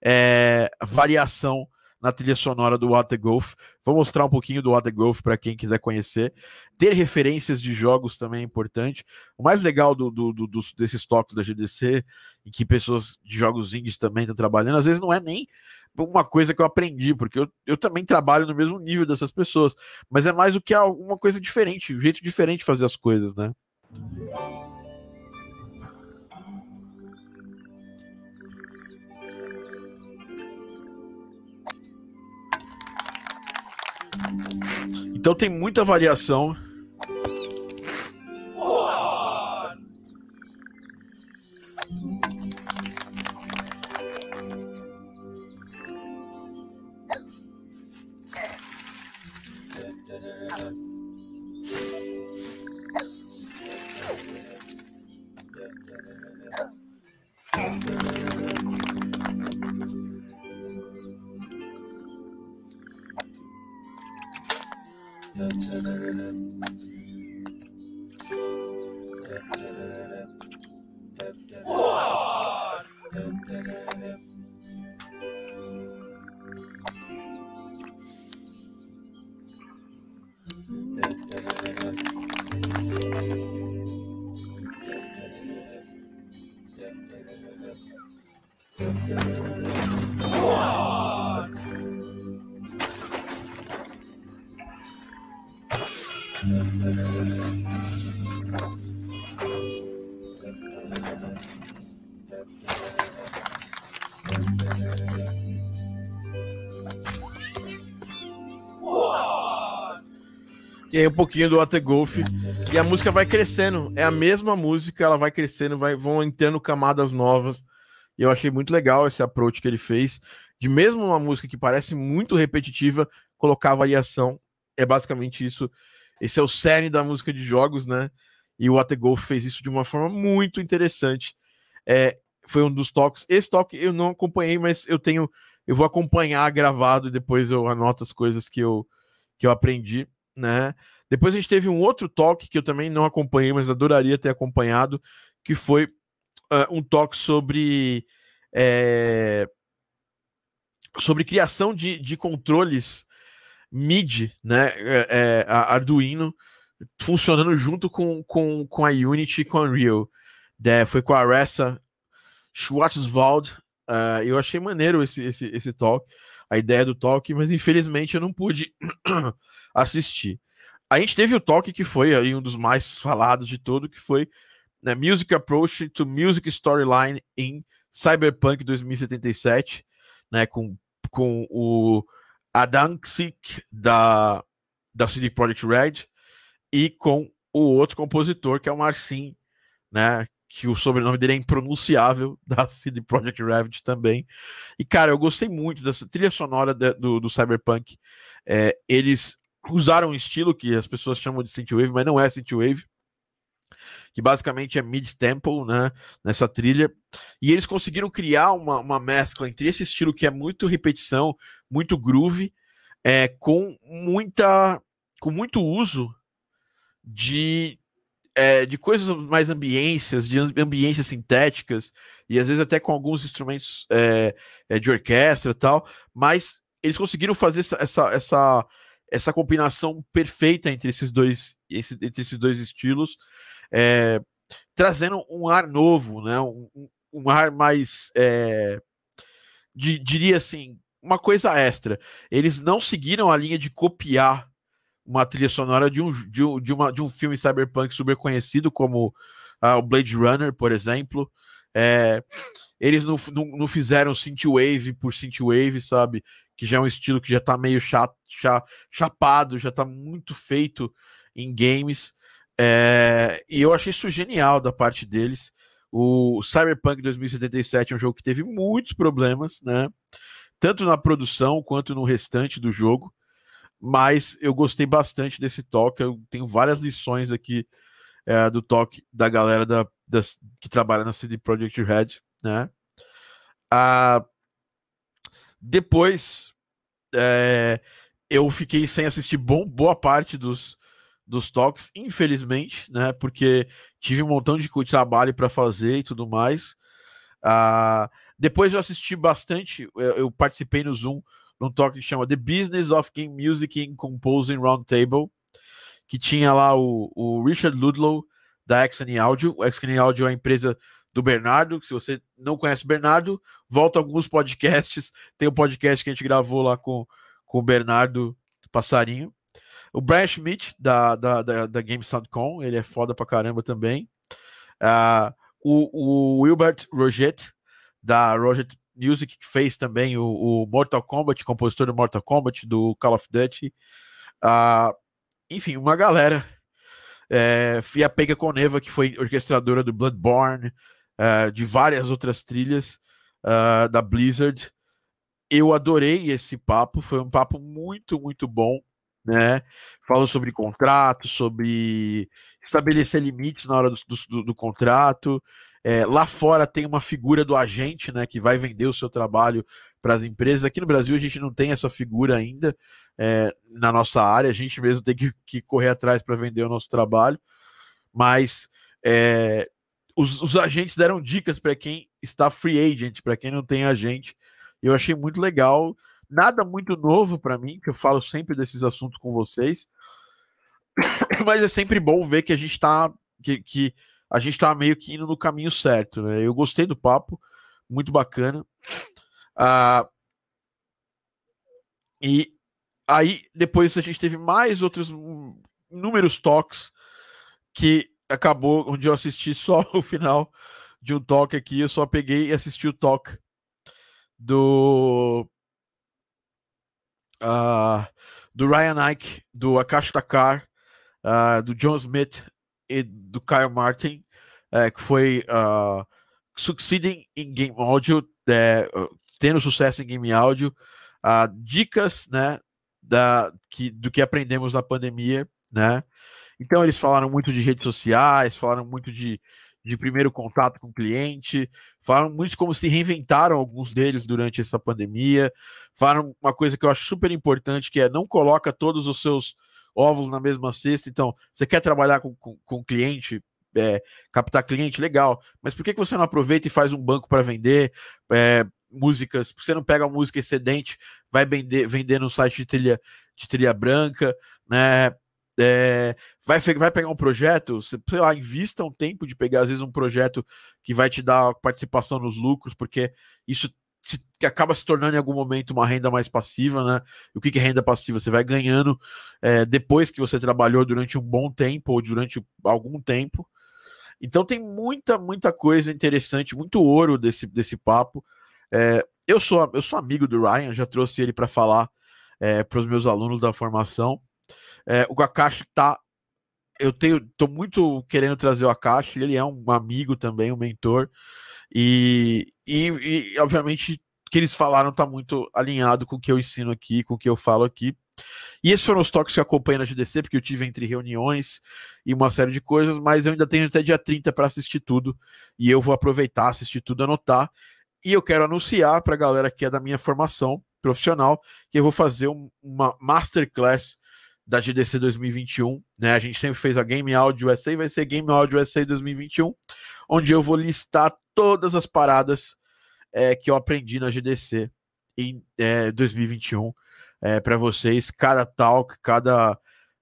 é, variação na trilha sonora do Water Golf. Vou mostrar um pouquinho do Water Golf para quem quiser conhecer. Ter referências de jogos também é importante. O mais legal do, do, do, desses toques da GDC, em que pessoas de jogos indies também estão trabalhando, às vezes não é nem uma coisa que eu aprendi, porque eu, eu também trabalho no mesmo nível dessas pessoas, mas é mais do que uma coisa diferente, um jeito diferente de fazer as coisas, né? Então tem muita variação. E aí um pouquinho do Water Golf. E a música vai crescendo. É a mesma música, ela vai crescendo, vai, vão entrando camadas novas. E eu achei muito legal esse approach que ele fez. De mesmo uma música que parece muito repetitiva, colocar variação. É basicamente isso. Esse é o cerne da música de jogos, né? E o Water Golf fez isso de uma forma muito interessante. É, foi um dos toques. Esse toque eu não acompanhei, mas eu tenho. Eu vou acompanhar gravado e depois eu anoto as coisas que eu, que eu aprendi né? Depois a gente teve um outro toque que eu também não acompanhei, mas adoraria ter acompanhado, que foi uh, um toque sobre é, sobre criação de, de controles MIDI, né? É, é, Arduino funcionando junto com, com, com a Unity e com a Unreal. É, foi com a Ressa Schwarzwald. Uh, eu achei maneiro esse, esse, esse talk, a ideia do talk, mas infelizmente eu não pude assistir. A gente teve o toque que foi aí um dos mais falados de todo, que foi né, Music Approach to Music Storyline em Cyberpunk 2077, né, com, com o Adanksik da, da CD Projekt Red e com o outro compositor, que é o Marcin, né, que o sobrenome dele é impronunciável, da CD Projekt Red também. E, cara, eu gostei muito dessa trilha sonora de, do, do Cyberpunk. É, eles usaram um estilo que as pessoas chamam de synthwave, mas não é synthwave, que basicamente é mid-tempo, né, nessa trilha, e eles conseguiram criar uma, uma mescla entre esse estilo que é muito repetição, muito groove, é, com muita, com muito uso de, é, de coisas mais ambiências, de ambiências sintéticas, e às vezes até com alguns instrumentos é, é de orquestra e tal, mas eles conseguiram fazer essa, essa, essa essa combinação perfeita entre esses dois, esse, entre esses dois estilos, é, trazendo um ar novo, né? um, um ar mais, é, de, diria assim, uma coisa extra. Eles não seguiram a linha de copiar uma trilha sonora de um, de, de uma, de um filme cyberpunk super conhecido como uh, o Blade Runner, por exemplo. É, eles não, não, não fizeram synthwave por synthwave, sabe? Que já é um estilo que já tá meio chato, cha, chapado, já tá muito feito em games. É, e eu achei isso genial da parte deles. O Cyberpunk 2077 é um jogo que teve muitos problemas, né? Tanto na produção quanto no restante do jogo. Mas eu gostei bastante desse toque. Eu tenho várias lições aqui é, do toque da galera da, que trabalha na CD Projekt Red né? Ah, depois é, eu fiquei sem assistir bom, boa parte dos, dos toques, infelizmente, né? Porque tive um montão de trabalho para fazer e tudo mais. Ah, depois eu assisti bastante, eu, eu, participei no Zoom num talk que chama The Business of Game Music and Composing Roundtable, que tinha lá o, o Richard Ludlow, da Exane Audio. O Audio é a empresa do Bernardo. Se você não conhece o Bernardo, volta alguns podcasts. Tem o um podcast que a gente gravou lá com, com o Bernardo Passarinho. O Brian Schmidt, da, da, da, da Game ele é foda pra caramba também. Uh, o, o Wilbert Roget, da Roget Music, que fez também o, o, Mortal Kombat, compositor do Mortal Kombat, do Call of Duty. Uh, enfim, uma galera. É, e a Pega Coneva, que foi orquestradora do Bloodborne, uh, de várias outras trilhas uh, da Blizzard. Eu adorei esse papo, foi um papo muito, muito bom né? Falou sobre contrato, sobre estabelecer limites na hora do, do, do contrato. É, lá fora tem uma figura do agente, né, que vai vender o seu trabalho para as empresas. Aqui no Brasil a gente não tem essa figura ainda é, na nossa área, a gente mesmo tem que, que correr atrás para vender o nosso trabalho. Mas é, os, os agentes deram dicas para quem está free agent, para quem não tem agente. Eu achei muito legal nada muito novo para mim, que eu falo sempre desses assuntos com vocês. Mas é sempre bom ver que a gente está que, que, a gente tá meio que indo no caminho certo, né? Eu gostei do papo, muito bacana. Ah, e aí depois a gente teve mais outros inúmeros toques que acabou onde eu assisti só o final de um toque aqui, eu só peguei e assisti o toque do uh, do Ryan Ike, do Akash Takar, uh, do John Smith e do Kyle Martin, uh, que foi uh, Succeeding Game Audio, é, tendo sucesso em Game Audio, dicas né, da, que, do que aprendemos na pandemia, né? Então eles falaram muito de redes sociais, falaram muito de de primeiro contato com o cliente, falaram muito como se reinventaram alguns deles durante essa pandemia, falaram uma coisa que eu acho super importante, que é não coloca todos os seus ovos na mesma cesta, então, você quer trabalhar com, com, com cliente, é, captar cliente, legal, mas por que, que você não aproveita e faz um banco para vender é, músicas, por que você não pega uma música excedente, vai vender, vender no site de trilha, de trilha branca, né, é, vai, vai pegar um projeto, sei lá, invista um tempo de pegar, às vezes, um projeto que vai te dar participação nos lucros, porque isso que acaba se tornando em algum momento uma renda mais passiva, né? O que, que é renda passiva? Você vai ganhando é, depois que você trabalhou durante um bom tempo ou durante algum tempo. Então tem muita, muita coisa interessante, muito ouro desse, desse papo. É, eu, sou, eu sou amigo do Ryan, já trouxe ele para falar é, para os meus alunos da formação. É, o Akashi tá. Eu tenho, tô muito querendo trazer o Akashi, ele é um amigo também, um mentor. E, e, e obviamente que eles falaram tá muito alinhado com o que eu ensino aqui, com o que eu falo aqui. E esses foram os toques que eu acompanho na GDC, porque eu tive entre reuniões e uma série de coisas, mas eu ainda tenho até dia 30 para assistir tudo. E eu vou aproveitar, assistir tudo, anotar. E eu quero anunciar para a galera que é da minha formação profissional que eu vou fazer um, uma masterclass da GDC 2021, né? A gente sempre fez a Game Audio USA, vai ser Game Audio USA 2021, onde eu vou listar todas as paradas é, que eu aprendi na GDC em é, 2021 é, para vocês. Cada talk, cada,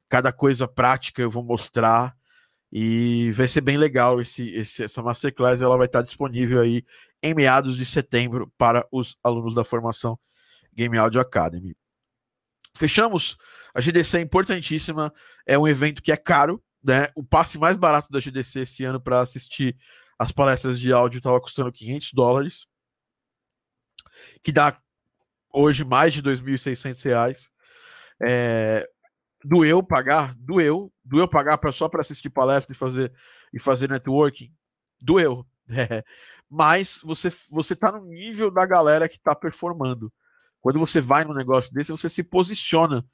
cada coisa prática eu vou mostrar e vai ser bem legal esse, esse, essa masterclass. Ela vai estar disponível aí em meados de setembro para os alunos da formação Game Audio Academy. Fechamos? A GDC é importantíssima, é um evento que é caro, né? O passe mais barato da GDC esse ano para assistir as palestras de áudio estava custando 500 dólares, que dá hoje mais de 2.600 reais. É, doeu pagar, doeu, doeu pagar para só para assistir palestra e fazer e fazer networking, doeu. É, mas você você tá no nível da galera que está performando. Quando você vai num negócio desse, você se posiciona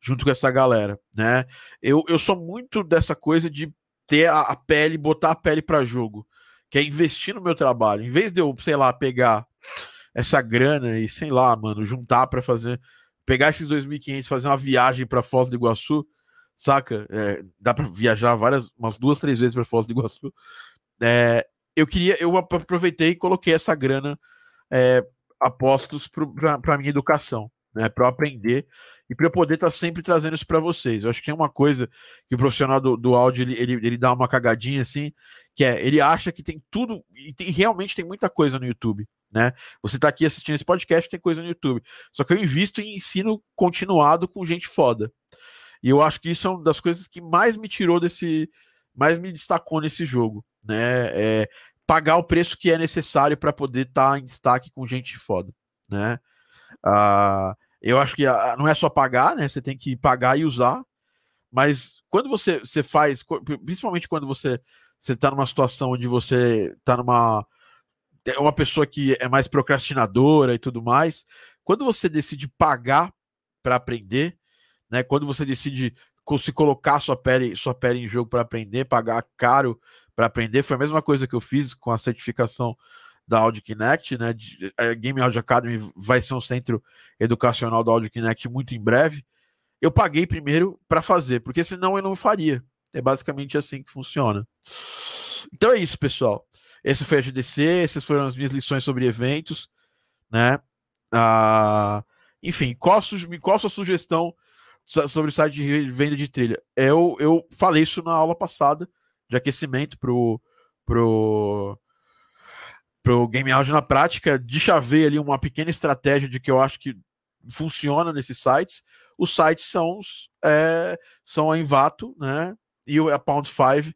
junto com essa galera, né? Eu, eu sou muito dessa coisa de ter a, a pele, botar a pele para jogo, que é investir no meu trabalho. Em vez de eu, sei lá, pegar essa grana e, sei lá, mano, juntar para fazer, pegar esses 2.500, fazer uma viagem para Foz do Iguaçu, saca? É, dá para viajar várias, umas duas, três vezes para Foz do Iguaçu. É, eu queria, eu aproveitei e coloquei essa grana é, apostos para minha educação, né, para eu aprender e para eu poder estar tá sempre trazendo isso para vocês. Eu acho que tem uma coisa que o profissional do, do áudio ele, ele, ele, dá uma cagadinha assim, que é ele acha que tem tudo e, tem, realmente tem muita coisa no YouTube. Né? Você está aqui assistindo esse podcast, tem coisa no YouTube. Só que eu invisto em ensino continuado com gente foda. E eu acho que isso é uma das coisas que mais me tirou desse, mais me destacou nesse jogo, né? É pagar o preço que é necessário para poder estar tá em destaque com gente foda, né? Ah, eu acho que ah, não é só pagar, né? Você tem que pagar e usar, mas quando você, você faz, principalmente quando você você está numa situação onde você está numa é uma pessoa que é mais procrastinadora e tudo mais, quando você decide pagar para aprender, né? Quando você decide se colocar sua pele, sua pele em jogo para aprender, pagar caro para aprender, foi a mesma coisa que eu fiz com a certificação da Audio Kinect, né? A Game Audio Academy vai ser um centro educacional da Audio Kinect muito em breve. Eu paguei primeiro para fazer, porque senão eu não faria. É basicamente assim que funciona. Então é isso, pessoal. Esse foi a GDC, essas foram as minhas lições sobre eventos, né? Ah, enfim, qual qual a sua sugestão sobre o site de venda de trilha? Eu, eu falei isso na aula passada de aquecimento pro, pro, pro Game Audio na prática, de chaver ali uma pequena estratégia de que eu acho que funciona nesses sites. Os sites são, é, são a Envato, né? E a Pound 5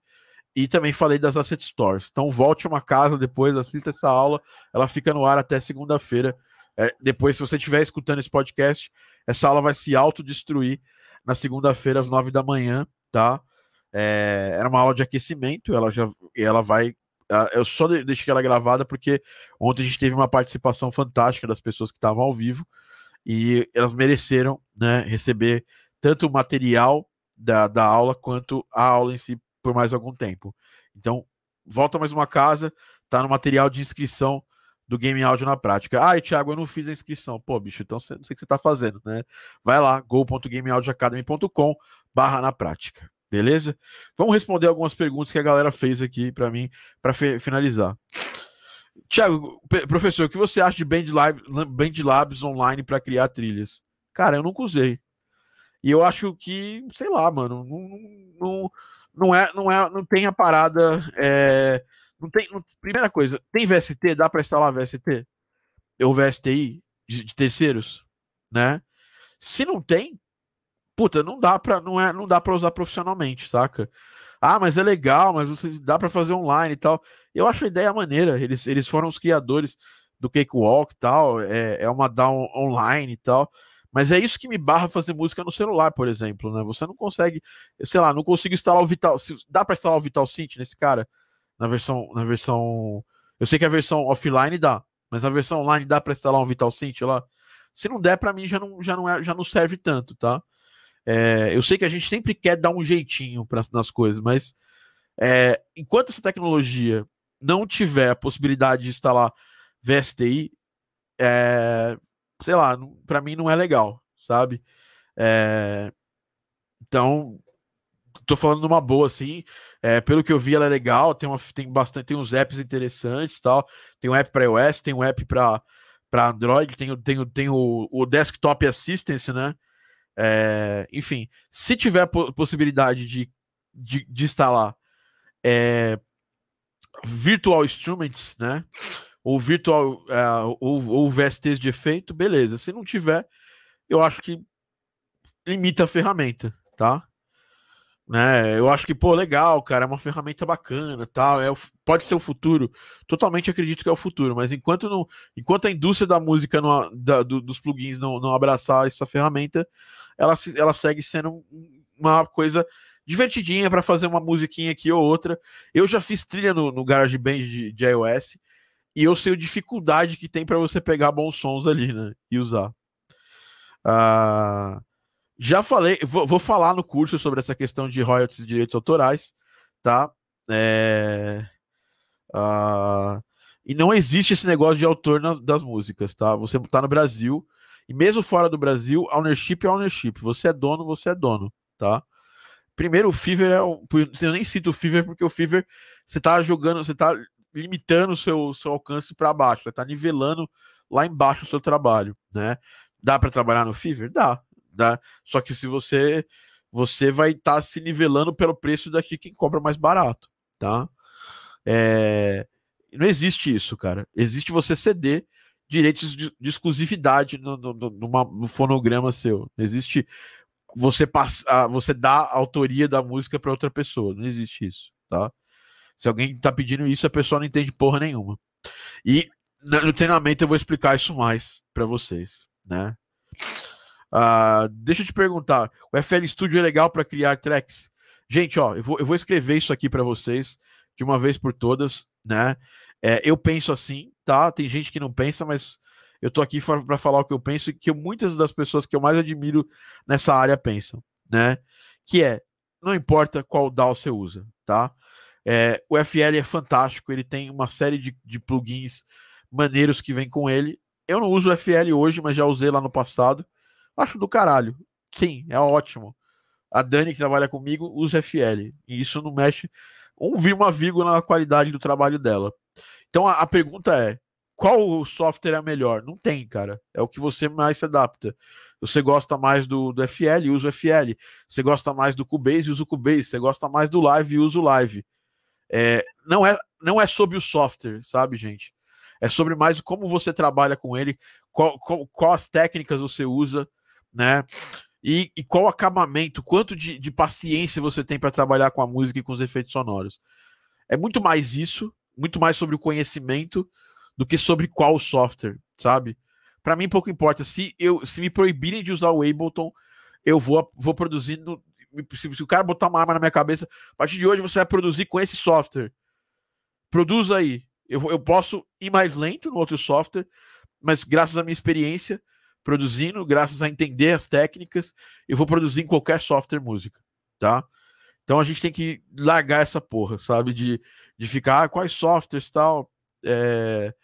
e também falei das Asset Stores. Então volte uma casa depois, assista essa aula. Ela fica no ar até segunda-feira. É, depois, se você estiver escutando esse podcast, essa aula vai se autodestruir na segunda-feira, às nove da manhã, tá? É, era uma aula de aquecimento, ela já ela vai. Eu só deixei ela gravada porque ontem a gente teve uma participação fantástica das pessoas que estavam ao vivo e elas mereceram né, receber tanto o material da, da aula quanto a aula em si por mais algum tempo. Então, volta mais uma casa, tá no material de inscrição do Game Audio na prática. Ah, Thiago, eu não fiz a inscrição. Pô, bicho, então não sei o que você tá fazendo, né? Vai lá, go.gameaudioacademy.com barra na prática. Beleza? Vamos responder algumas perguntas que a galera fez aqui para mim, para finalizar. Tiago, professor, o que você acha de Bandlabs, Labs online para criar trilhas? Cara, eu nunca usei. E eu acho que, sei lá, mano, não, não, não é, não é, não tem a parada. É, não tem, não, primeira coisa, tem VST? Dá para instalar VST? Ou VSTI de, de, terceiros, né? Se não tem, puta, não dá para não é, não dá para usar profissionalmente, saca? Ah, mas é legal, mas dá para fazer online e tal. Eu acho a ideia maneira. Eles, eles foram os criadores do Cakewalk e tal. É, é uma down online e tal. Mas é isso que me barra fazer música no celular, por exemplo, né? Você não consegue, sei lá, não consigo instalar o Vital. Dá para instalar o Vital Synth nesse cara? Na versão, na versão. Eu sei que a versão offline dá, mas na versão online dá para instalar um Vital Synth lá. Se não der, para mim já não, já, não é, já não serve tanto, tá? É, eu sei que a gente sempre quer dar um jeitinho pra, nas coisas, mas é, enquanto essa tecnologia não tiver a possibilidade de instalar VSTI, é, sei lá, para mim não é legal, sabe? É, então, tô falando uma boa, assim. É, pelo que eu vi, ela é legal. Tem, uma, tem bastante, tem uns apps interessantes, tal. Tem um app para iOS, tem um app para Android, tem, tem, tem o, o Desktop Assistance, né? É, enfim, se tiver possibilidade de, de, de instalar é, Virtual Instruments, né? ou virtual uh, ou, ou VSTs de efeito, beleza. Se não tiver, eu acho que limita a ferramenta, tá? Né? Eu acho que, pô, legal, cara, é uma ferramenta bacana, tal, é pode ser o futuro. Totalmente acredito que é o futuro, mas enquanto não, enquanto a indústria da música não, da, do, dos plugins não, não abraçar essa ferramenta, ela, ela segue sendo uma coisa divertidinha para fazer uma musiquinha aqui ou outra. Eu já fiz trilha no, no GarageBand de, de iOS e eu sei a dificuldade que tem para você pegar bons sons ali, né? E usar. Uh, já falei, vou, vou, falar no curso sobre essa questão de royalties e direitos autorais, tá? É, uh, e não existe esse negócio de autor na, das músicas, tá? Você tá no Brasil, e mesmo fora do Brasil, ownership é ownership. Você é dono, você é dono, tá? Primeiro, o Fever é. O, eu nem cito o Fever porque o Fever você tá jogando, você tá limitando o seu, seu alcance para baixo, está nivelando lá embaixo o seu trabalho, né? Dá para trabalhar no Fever? Dá, dá. Só que se você você vai estar tá se nivelando pelo preço daqui quem cobra mais barato, tá? É... Não existe isso, cara. Existe você ceder direitos de, de exclusividade no, no, numa, no fonograma seu. Não existe você passar, você dar a autoria da música para outra pessoa. Não existe isso, tá? Se alguém tá pedindo isso, a pessoa não entende porra nenhuma. E no treinamento eu vou explicar isso mais para vocês, né? Uh, deixa eu te perguntar, o FL Studio é legal para criar tracks? Gente, ó, eu vou, eu vou escrever isso aqui para vocês de uma vez por todas, né? É, eu penso assim, tá? Tem gente que não pensa, mas eu tô aqui para falar o que eu penso e que muitas das pessoas que eu mais admiro nessa área pensam, né? Que é, não importa qual DAW você usa, tá? É, o FL é fantástico, ele tem uma série de, de plugins maneiros que vem com ele. Eu não uso o FL hoje, mas já usei lá no passado. Acho do caralho. Sim, é ótimo. A Dani, que trabalha comigo, usa FL. E isso não mexe um, uma vírgula na qualidade do trabalho dela. Então a, a pergunta é: qual software é melhor? Não tem, cara. É o que você mais se adapta. Você gosta mais do, do FL, usa o FL. Você gosta mais do Cubase, usa o Cubase. Você gosta mais do Live, usa o Live. É, não, é, não é sobre o software, sabe, gente? É sobre mais como você trabalha com ele, qual, qual, qual as técnicas você usa, né? E, e qual acabamento, quanto de, de paciência você tem para trabalhar com a música e com os efeitos sonoros. É muito mais isso, muito mais sobre o conhecimento do que sobre qual software, sabe? Para mim pouco importa se eu se me proibirem de usar o Ableton, eu vou vou produzindo se, se o cara botar uma arma na minha cabeça, a partir de hoje você vai produzir com esse software. Produz aí. Eu, eu posso ir mais lento no outro software, mas graças à minha experiência, produzindo, graças a entender as técnicas, eu vou produzir em qualquer software música, tá? Então a gente tem que largar essa porra, sabe? De, de ficar, ah, quais softwares tal. É,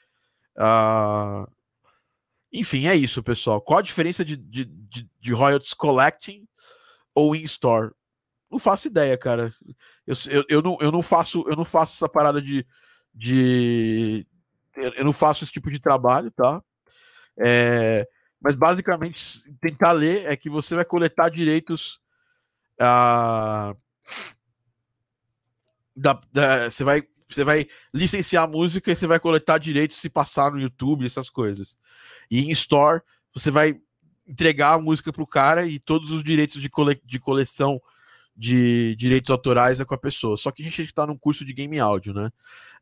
ah, enfim, é isso, pessoal. Qual a diferença de, de, de, de royalties collecting ou in-store? Não faço ideia, cara. Eu, eu, eu, não, eu, não faço, eu não faço essa parada de. de eu não faço esse tipo de trabalho, tá? É, mas basicamente tentar ler é que você vai coletar direitos uh, da, da, você vai você vai licenciar a música e você vai coletar direitos se passar no YouTube essas coisas e em store você vai entregar a música para o cara e todos os direitos de, cole, de coleção de direitos autorais é com a pessoa. Só que a gente está num curso de game áudio, né?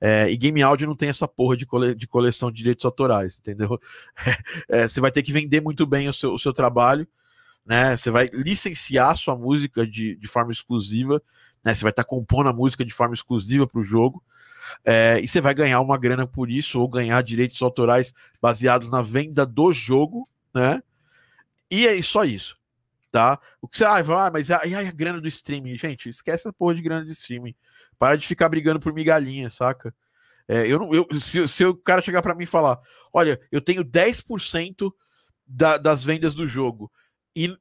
É, e game áudio não tem essa porra de, cole, de coleção de direitos autorais, entendeu? É, você vai ter que vender muito bem o seu, o seu trabalho, né? Você vai licenciar sua música de, de forma exclusiva, né? Você vai estar tá compondo a música de forma exclusiva para o jogo. É, e você vai ganhar uma grana por isso, ou ganhar direitos autorais baseados na venda do jogo, né? E é só isso tá? O que você ah, ah mas aí a, a grana do streaming, gente, esquece a porra de grana de streaming. Para de ficar brigando por migalhinha, saca? É, eu não, eu, se, se o cara chegar para mim e falar, olha, eu tenho 10% da, das vendas do jogo, e,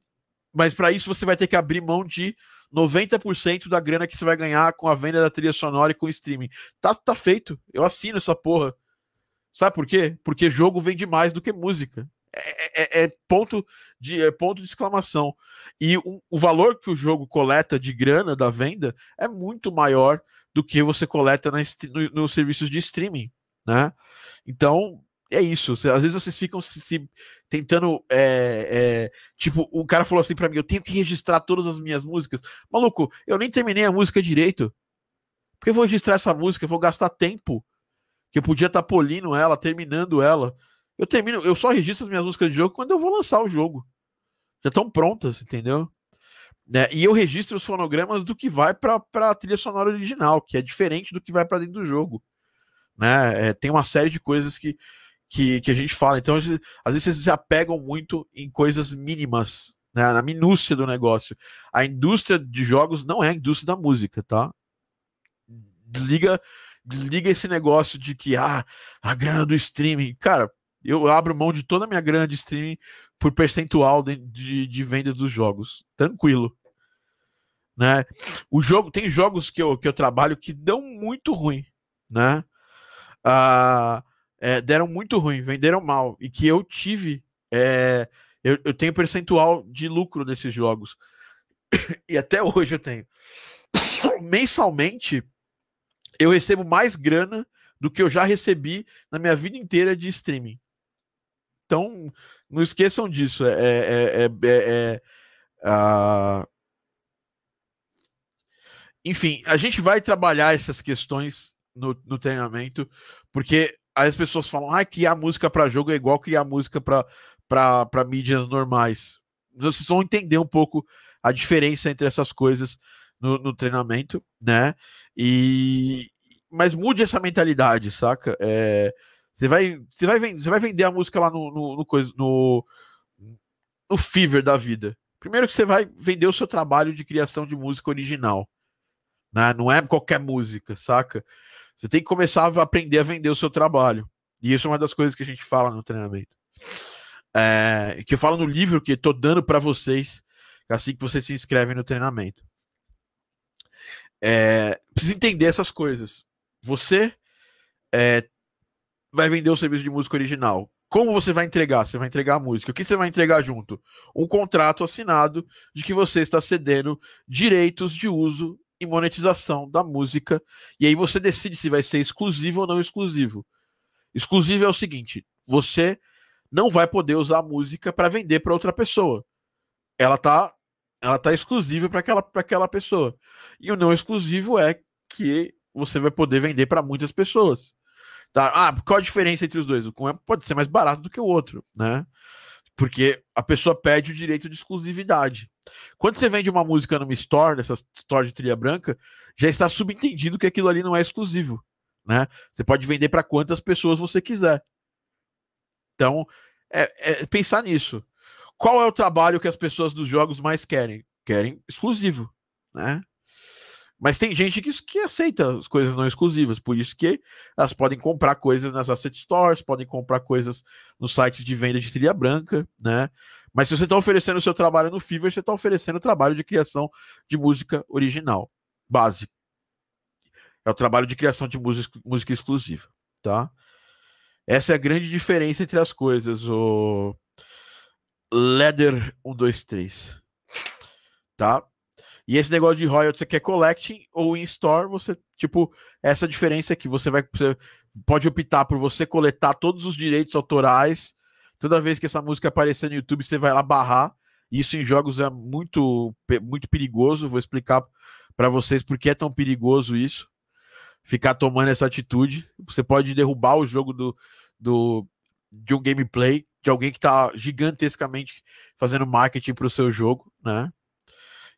mas para isso você vai ter que abrir mão de 90% da grana que você vai ganhar com a venda da trilha sonora e com o streaming. Tá, tá feito. Eu assino essa porra. Sabe por quê? Porque jogo vende mais do que música. É, é, é, ponto de é ponto de exclamação. E o, o, valor que o jogo coleta de grana da venda é muito maior do que você coleta no, nos serviços de streaming, né? Então é isso. Às vezes vocês ficam se, se tentando, é, é, tipo, o cara falou assim para mim: eu tenho que registrar todas as minhas músicas. Maluco, eu nem terminei a música direito. Porque eu vou registrar essa música, eu vou gastar tempo que eu podia estar tá polindo ela, terminando ela. Eu termino, eu só registro as minhas músicas de jogo quando eu vou lançar o jogo. Já estão prontas, entendeu? É, e eu registro os fonogramas do que vai para a trilha sonora original, que é diferente do que vai para dentro do jogo. Né? É, tem uma série de coisas que, que, que a gente fala. Então, às vezes, vocês se apegam muito em coisas mínimas, né? na minúcia do negócio. A indústria de jogos não é a indústria da música, tá? Desliga, desliga esse negócio de que ah, a grana do streaming. Cara, eu abro mão de toda a minha grana de streaming por percentual de, de, de vendas dos jogos. Tranquilo. Né? O jogo tem jogos que eu, que eu trabalho que dão muito ruim, né? Ah, é, deram muito ruim, venderam mal e que eu tive é, eu, eu tenho percentual de lucro desses jogos. e até hoje eu tenho. Mensalmente, eu recebo mais grana do que eu já recebi na minha vida inteira de streaming. Então, não esqueçam disso. É, é, é, é uh... Enfim, a gente vai trabalhar essas questões no, no treinamento, porque as pessoas falam, ah, criar música para jogo é igual criar música para mídias normais. Vocês vão entender um pouco a diferença entre essas coisas no, no treinamento, né? E mas mude essa mentalidade, saca? É, você vai, você vai, você vai vender a música lá no, no, no, coisa, no, no Fever da vida. Primeiro que você vai vender o seu trabalho de criação de música original. Né? Não é qualquer música, saca? Você tem que começar a aprender a vender o seu trabalho. E isso é uma das coisas que a gente fala no treinamento. É, que eu falo no livro que estou dando para vocês assim que vocês se inscrevem no treinamento. É, precisa entender essas coisas. Você é, vai vender o serviço de música original. Como você vai entregar? Você vai entregar a música. O que você vai entregar junto? Um contrato assinado de que você está cedendo direitos de uso e monetização da música. E aí você decide se vai ser exclusivo ou não exclusivo. Exclusivo é o seguinte: você não vai poder usar a música para vender para outra pessoa. Ela tá, ela tá exclusiva para aquela, aquela pessoa. E o não exclusivo é que você vai poder vender para muitas pessoas. Tá? Ah, qual a diferença entre os dois? Um pode ser mais barato do que o outro, né? Porque a pessoa perde o direito de exclusividade. Quando você vende uma música numa store, nessa store de trilha branca, já está subentendido que aquilo ali não é exclusivo, né? Você pode vender para quantas pessoas você quiser. Então, é, é pensar nisso. Qual é o trabalho que as pessoas dos jogos mais querem? Querem exclusivo, né? Mas tem gente que, que aceita as coisas não exclusivas, por isso que elas podem comprar coisas nas asset stores, podem comprar coisas nos sites de venda de trilha branca, né? Mas se você está oferecendo o seu trabalho no Fiverr, você está oferecendo o trabalho de criação de música original, básico. É o trabalho de criação de música, música exclusiva, tá? Essa é a grande diferença entre as coisas, o Leather 123, tá? E esse negócio de royalties você quer collecting ou in store, você, tipo, essa diferença aqui, você vai você pode optar por você coletar todos os direitos autorais. Toda vez que essa música aparecer no YouTube, você vai lá barrar. Isso em jogos é muito muito perigoso, vou explicar para vocês por que é tão perigoso isso. Ficar tomando essa atitude, você pode derrubar o jogo do, do de um gameplay de alguém que está gigantescamente fazendo marketing para o seu jogo, né?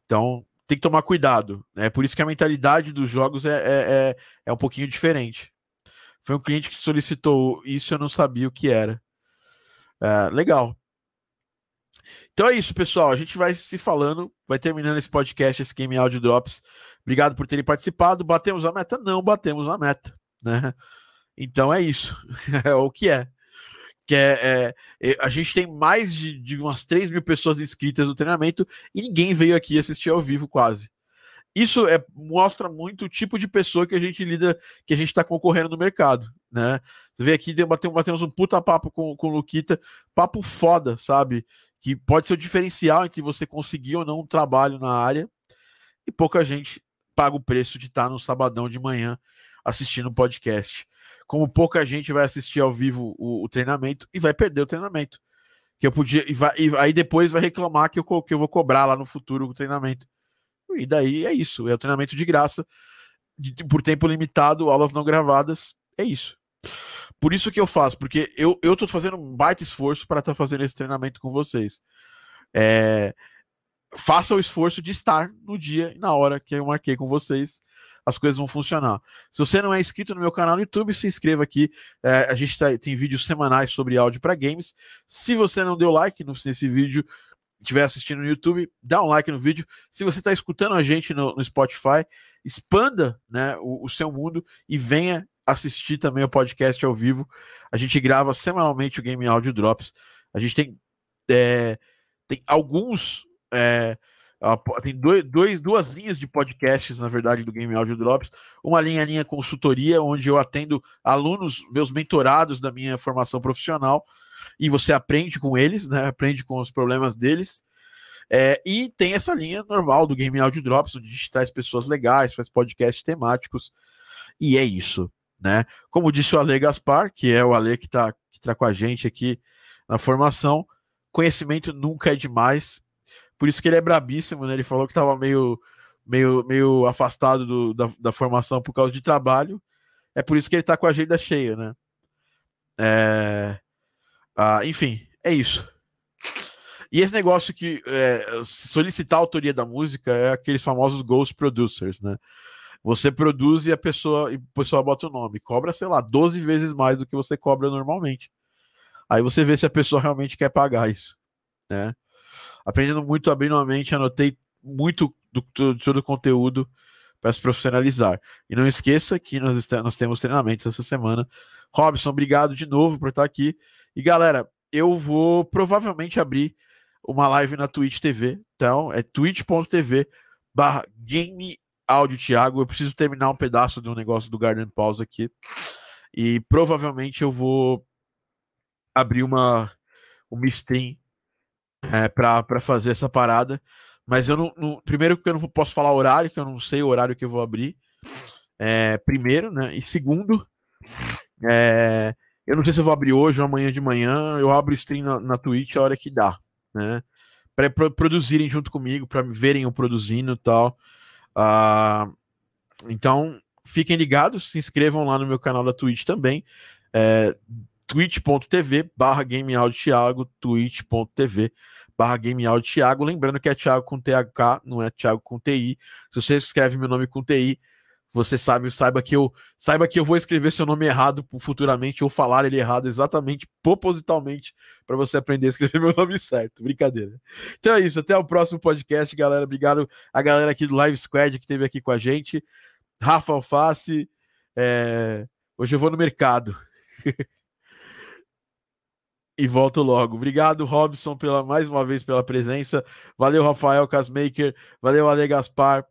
Então, tem que tomar cuidado. Né? Por isso que a mentalidade dos jogos é, é, é, é um pouquinho diferente. Foi um cliente que solicitou isso, eu não sabia o que era. É, legal. Então é isso, pessoal. A gente vai se falando, vai terminando esse podcast, esse Game Audio Drops. Obrigado por terem participado. Batemos a meta? Não, batemos a meta. Né? Então é isso. é o que é que é, é, a gente tem mais de, de, umas 3 mil pessoas inscritas no treinamento e ninguém veio aqui assistir ao vivo quase. Isso é, mostra muito o tipo de pessoa que a gente lida, que a gente está concorrendo no mercado, né? Você vê aqui, batemos, um puta papo com, com o Luquita, papo foda, sabe? Que pode ser o diferencial entre você conseguir ou não um trabalho na área e pouca gente paga o preço de estar no sabadão de manhã assistindo um podcast como pouca gente vai assistir ao vivo o, o treinamento e vai perder o treinamento. Que eu podia. E, vai, e aí depois vai reclamar que eu, que eu vou cobrar lá no futuro o treinamento. E daí é isso. É o treinamento de graça, de, por tempo limitado, aulas não gravadas. É isso. Por isso que eu faço, porque eu, eu tô fazendo um baita esforço para estar tá fazendo esse treinamento com vocês. É, faça o esforço de estar no dia e na hora que eu marquei com vocês as coisas vão funcionar. Se você não é inscrito no meu canal no YouTube, se inscreva aqui. É, a gente tá, tem vídeos semanais sobre áudio para games. Se você não deu like nesse vídeo, estiver assistindo no YouTube, dá um like no vídeo. Se você está escutando a gente no, no Spotify, expanda né, o, o, seu mundo e venha assistir também o podcast ao vivo. A gente grava semanalmente o Game Audio Drops. A gente tem, é, tem alguns é, tem dois, dois, duas linhas de podcasts, na verdade, do Game Audio Drops. Uma linha, linha consultoria, onde eu atendo alunos, meus mentorados da minha formação profissional. e você aprende com eles, né? Aprende com os problemas deles. É, e tem essa linha normal do Game Audio Drops, onde a gente traz pessoas legais, faz podcasts temáticos, e é isso, né? Como disse o Ale Gaspar, que é o Ale que está que tá com a gente aqui na formação, conhecimento nunca é demais, por isso que ele é brabíssimo, né? Ele falou que estava meio, meio, meio afastado do, da, da formação por causa de trabalho, é por isso que ele está com a agenda cheia, né? É... Ah, enfim, é isso. E esse negócio que é, solicitar a autoria da música é aqueles famosos ghost producers, né? Você produz e a pessoa, e a pessoa bota o nome, cobra, sei lá, 12 vezes mais do que você cobra normalmente. Aí você vê se a pessoa realmente quer pagar isso, né? Aprendendo muito, abrindo a mente, anotei muito do, do todo o conteúdo para se profissionalizar. E não esqueça que nós, nós temos treinamentos essa semana. Robson, obrigado de novo por estar aqui. E galera, eu vou provavelmente abrir uma live na Twitch TV. Então, é twitch.tv barra Game Áudio Thiago. Eu preciso terminar um pedaço do negócio do Garden Pause aqui. E provavelmente eu vou abrir uma, uma stream é, para fazer essa parada. Mas eu não, não, Primeiro, que eu não posso falar horário, que eu não sei o horário que eu vou abrir. É, primeiro, né? E segundo, é, eu não sei se eu vou abrir hoje ou amanhã de manhã. Eu abro stream na, na Twitch a hora que dá, né? Para produzirem junto comigo, para verem eu produzindo e tal. Uh, então, fiquem ligados, se inscrevam lá no meu canal da Twitch também. É, twitch.tv barra Thiago, twitch.tv barra Thiago. Lembrando que é Thiago com TH, não é Thiago com TI. Se você escreve meu nome com TI, você sabe, saiba que eu saiba que eu vou escrever seu nome errado futuramente ou falar ele errado exatamente propositalmente para você aprender a escrever meu nome certo. Brincadeira. Então é isso, até o próximo podcast, galera. Obrigado a galera aqui do Live Squad que esteve aqui com a gente. Rafa Alface, é... hoje eu vou no mercado. e volto logo. Obrigado, Robson, pela mais uma vez pela presença. Valeu, Rafael Casmaker. Valeu, Ale Gaspar.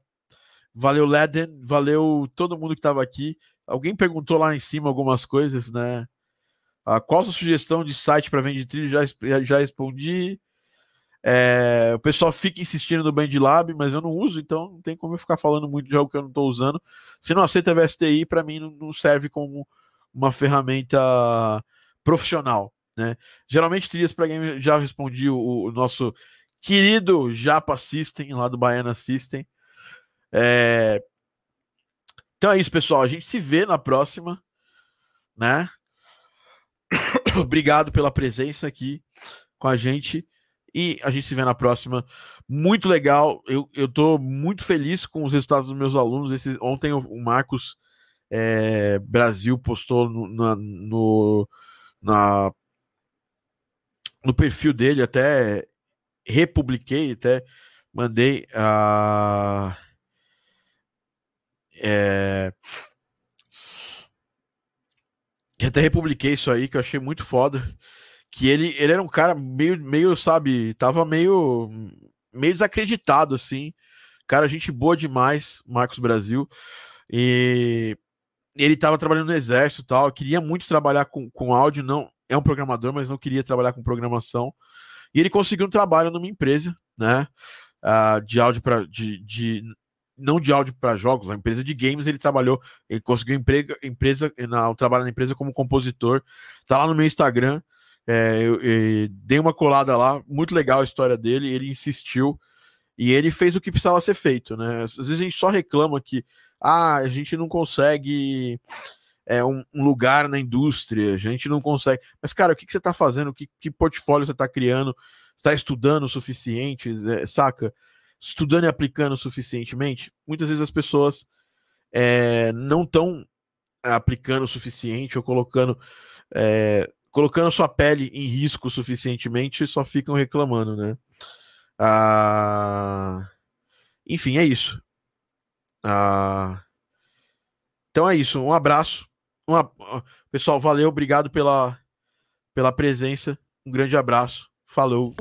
Valeu, Leden. Valeu todo mundo que estava aqui. Alguém perguntou lá em cima algumas coisas, né? Ah, qual a sua sugestão de site para vender trilho? Já, já respondi. É, o pessoal fica insistindo no BandLab, mas eu não uso, então não tem como eu ficar falando muito de algo que eu não estou usando. Se não aceita VSTI, para mim não, não serve como uma ferramenta profissional. Né? Geralmente, trilhas para game já respondi o, o, nosso querido Japa System, lá do Baiana System. É... Então é isso, pessoal. A gente se vê na próxima, né? Obrigado pela presença aqui com a gente. E a gente se vê na próxima. Muito legal. Eu, eu tô muito feliz com os resultados dos meus alunos. Esse, ontem o, o Marcos é, Brasil postou no, na, no, na, no perfil dele, até republiquei, até mandei a. É... até republiquei isso aí, que eu achei muito foda. Que ele, ele era um cara meio, meio, sabe, tava meio, meio desacreditado, assim. Cara, gente boa demais, Marcos Brasil. E ele tava trabalhando no exército tal. Queria muito trabalhar com, com áudio, não é um programador, mas não queria trabalhar com programação. E ele conseguiu um trabalho numa empresa, né? Uh, de áudio para de, de não de áudio para jogos, na empresa de games ele trabalhou, ele conseguiu emprego, empresa, na, trabalho na empresa como compositor, tá lá no meu Instagram, é, eu, eu, dei uma colada lá, muito legal a história dele, ele insistiu e ele fez o que precisava ser feito, né? Às vezes a gente só reclama que ah, a gente não consegue é, um, um lugar na indústria, a gente não consegue. Mas, cara, o que, que você está fazendo? Que, que portfólio você está criando? está estudando o suficiente? É, saca? estudando e aplicando suficientemente, muitas vezes as pessoas é, não estão aplicando o suficiente ou colocando é, colocando sua pele em risco suficientemente só ficam reclamando, né? Ah, enfim, é isso. Ah, então é isso. Um abraço. Uma, pessoal, valeu, obrigado pela, pela presença. Um grande abraço. Falou.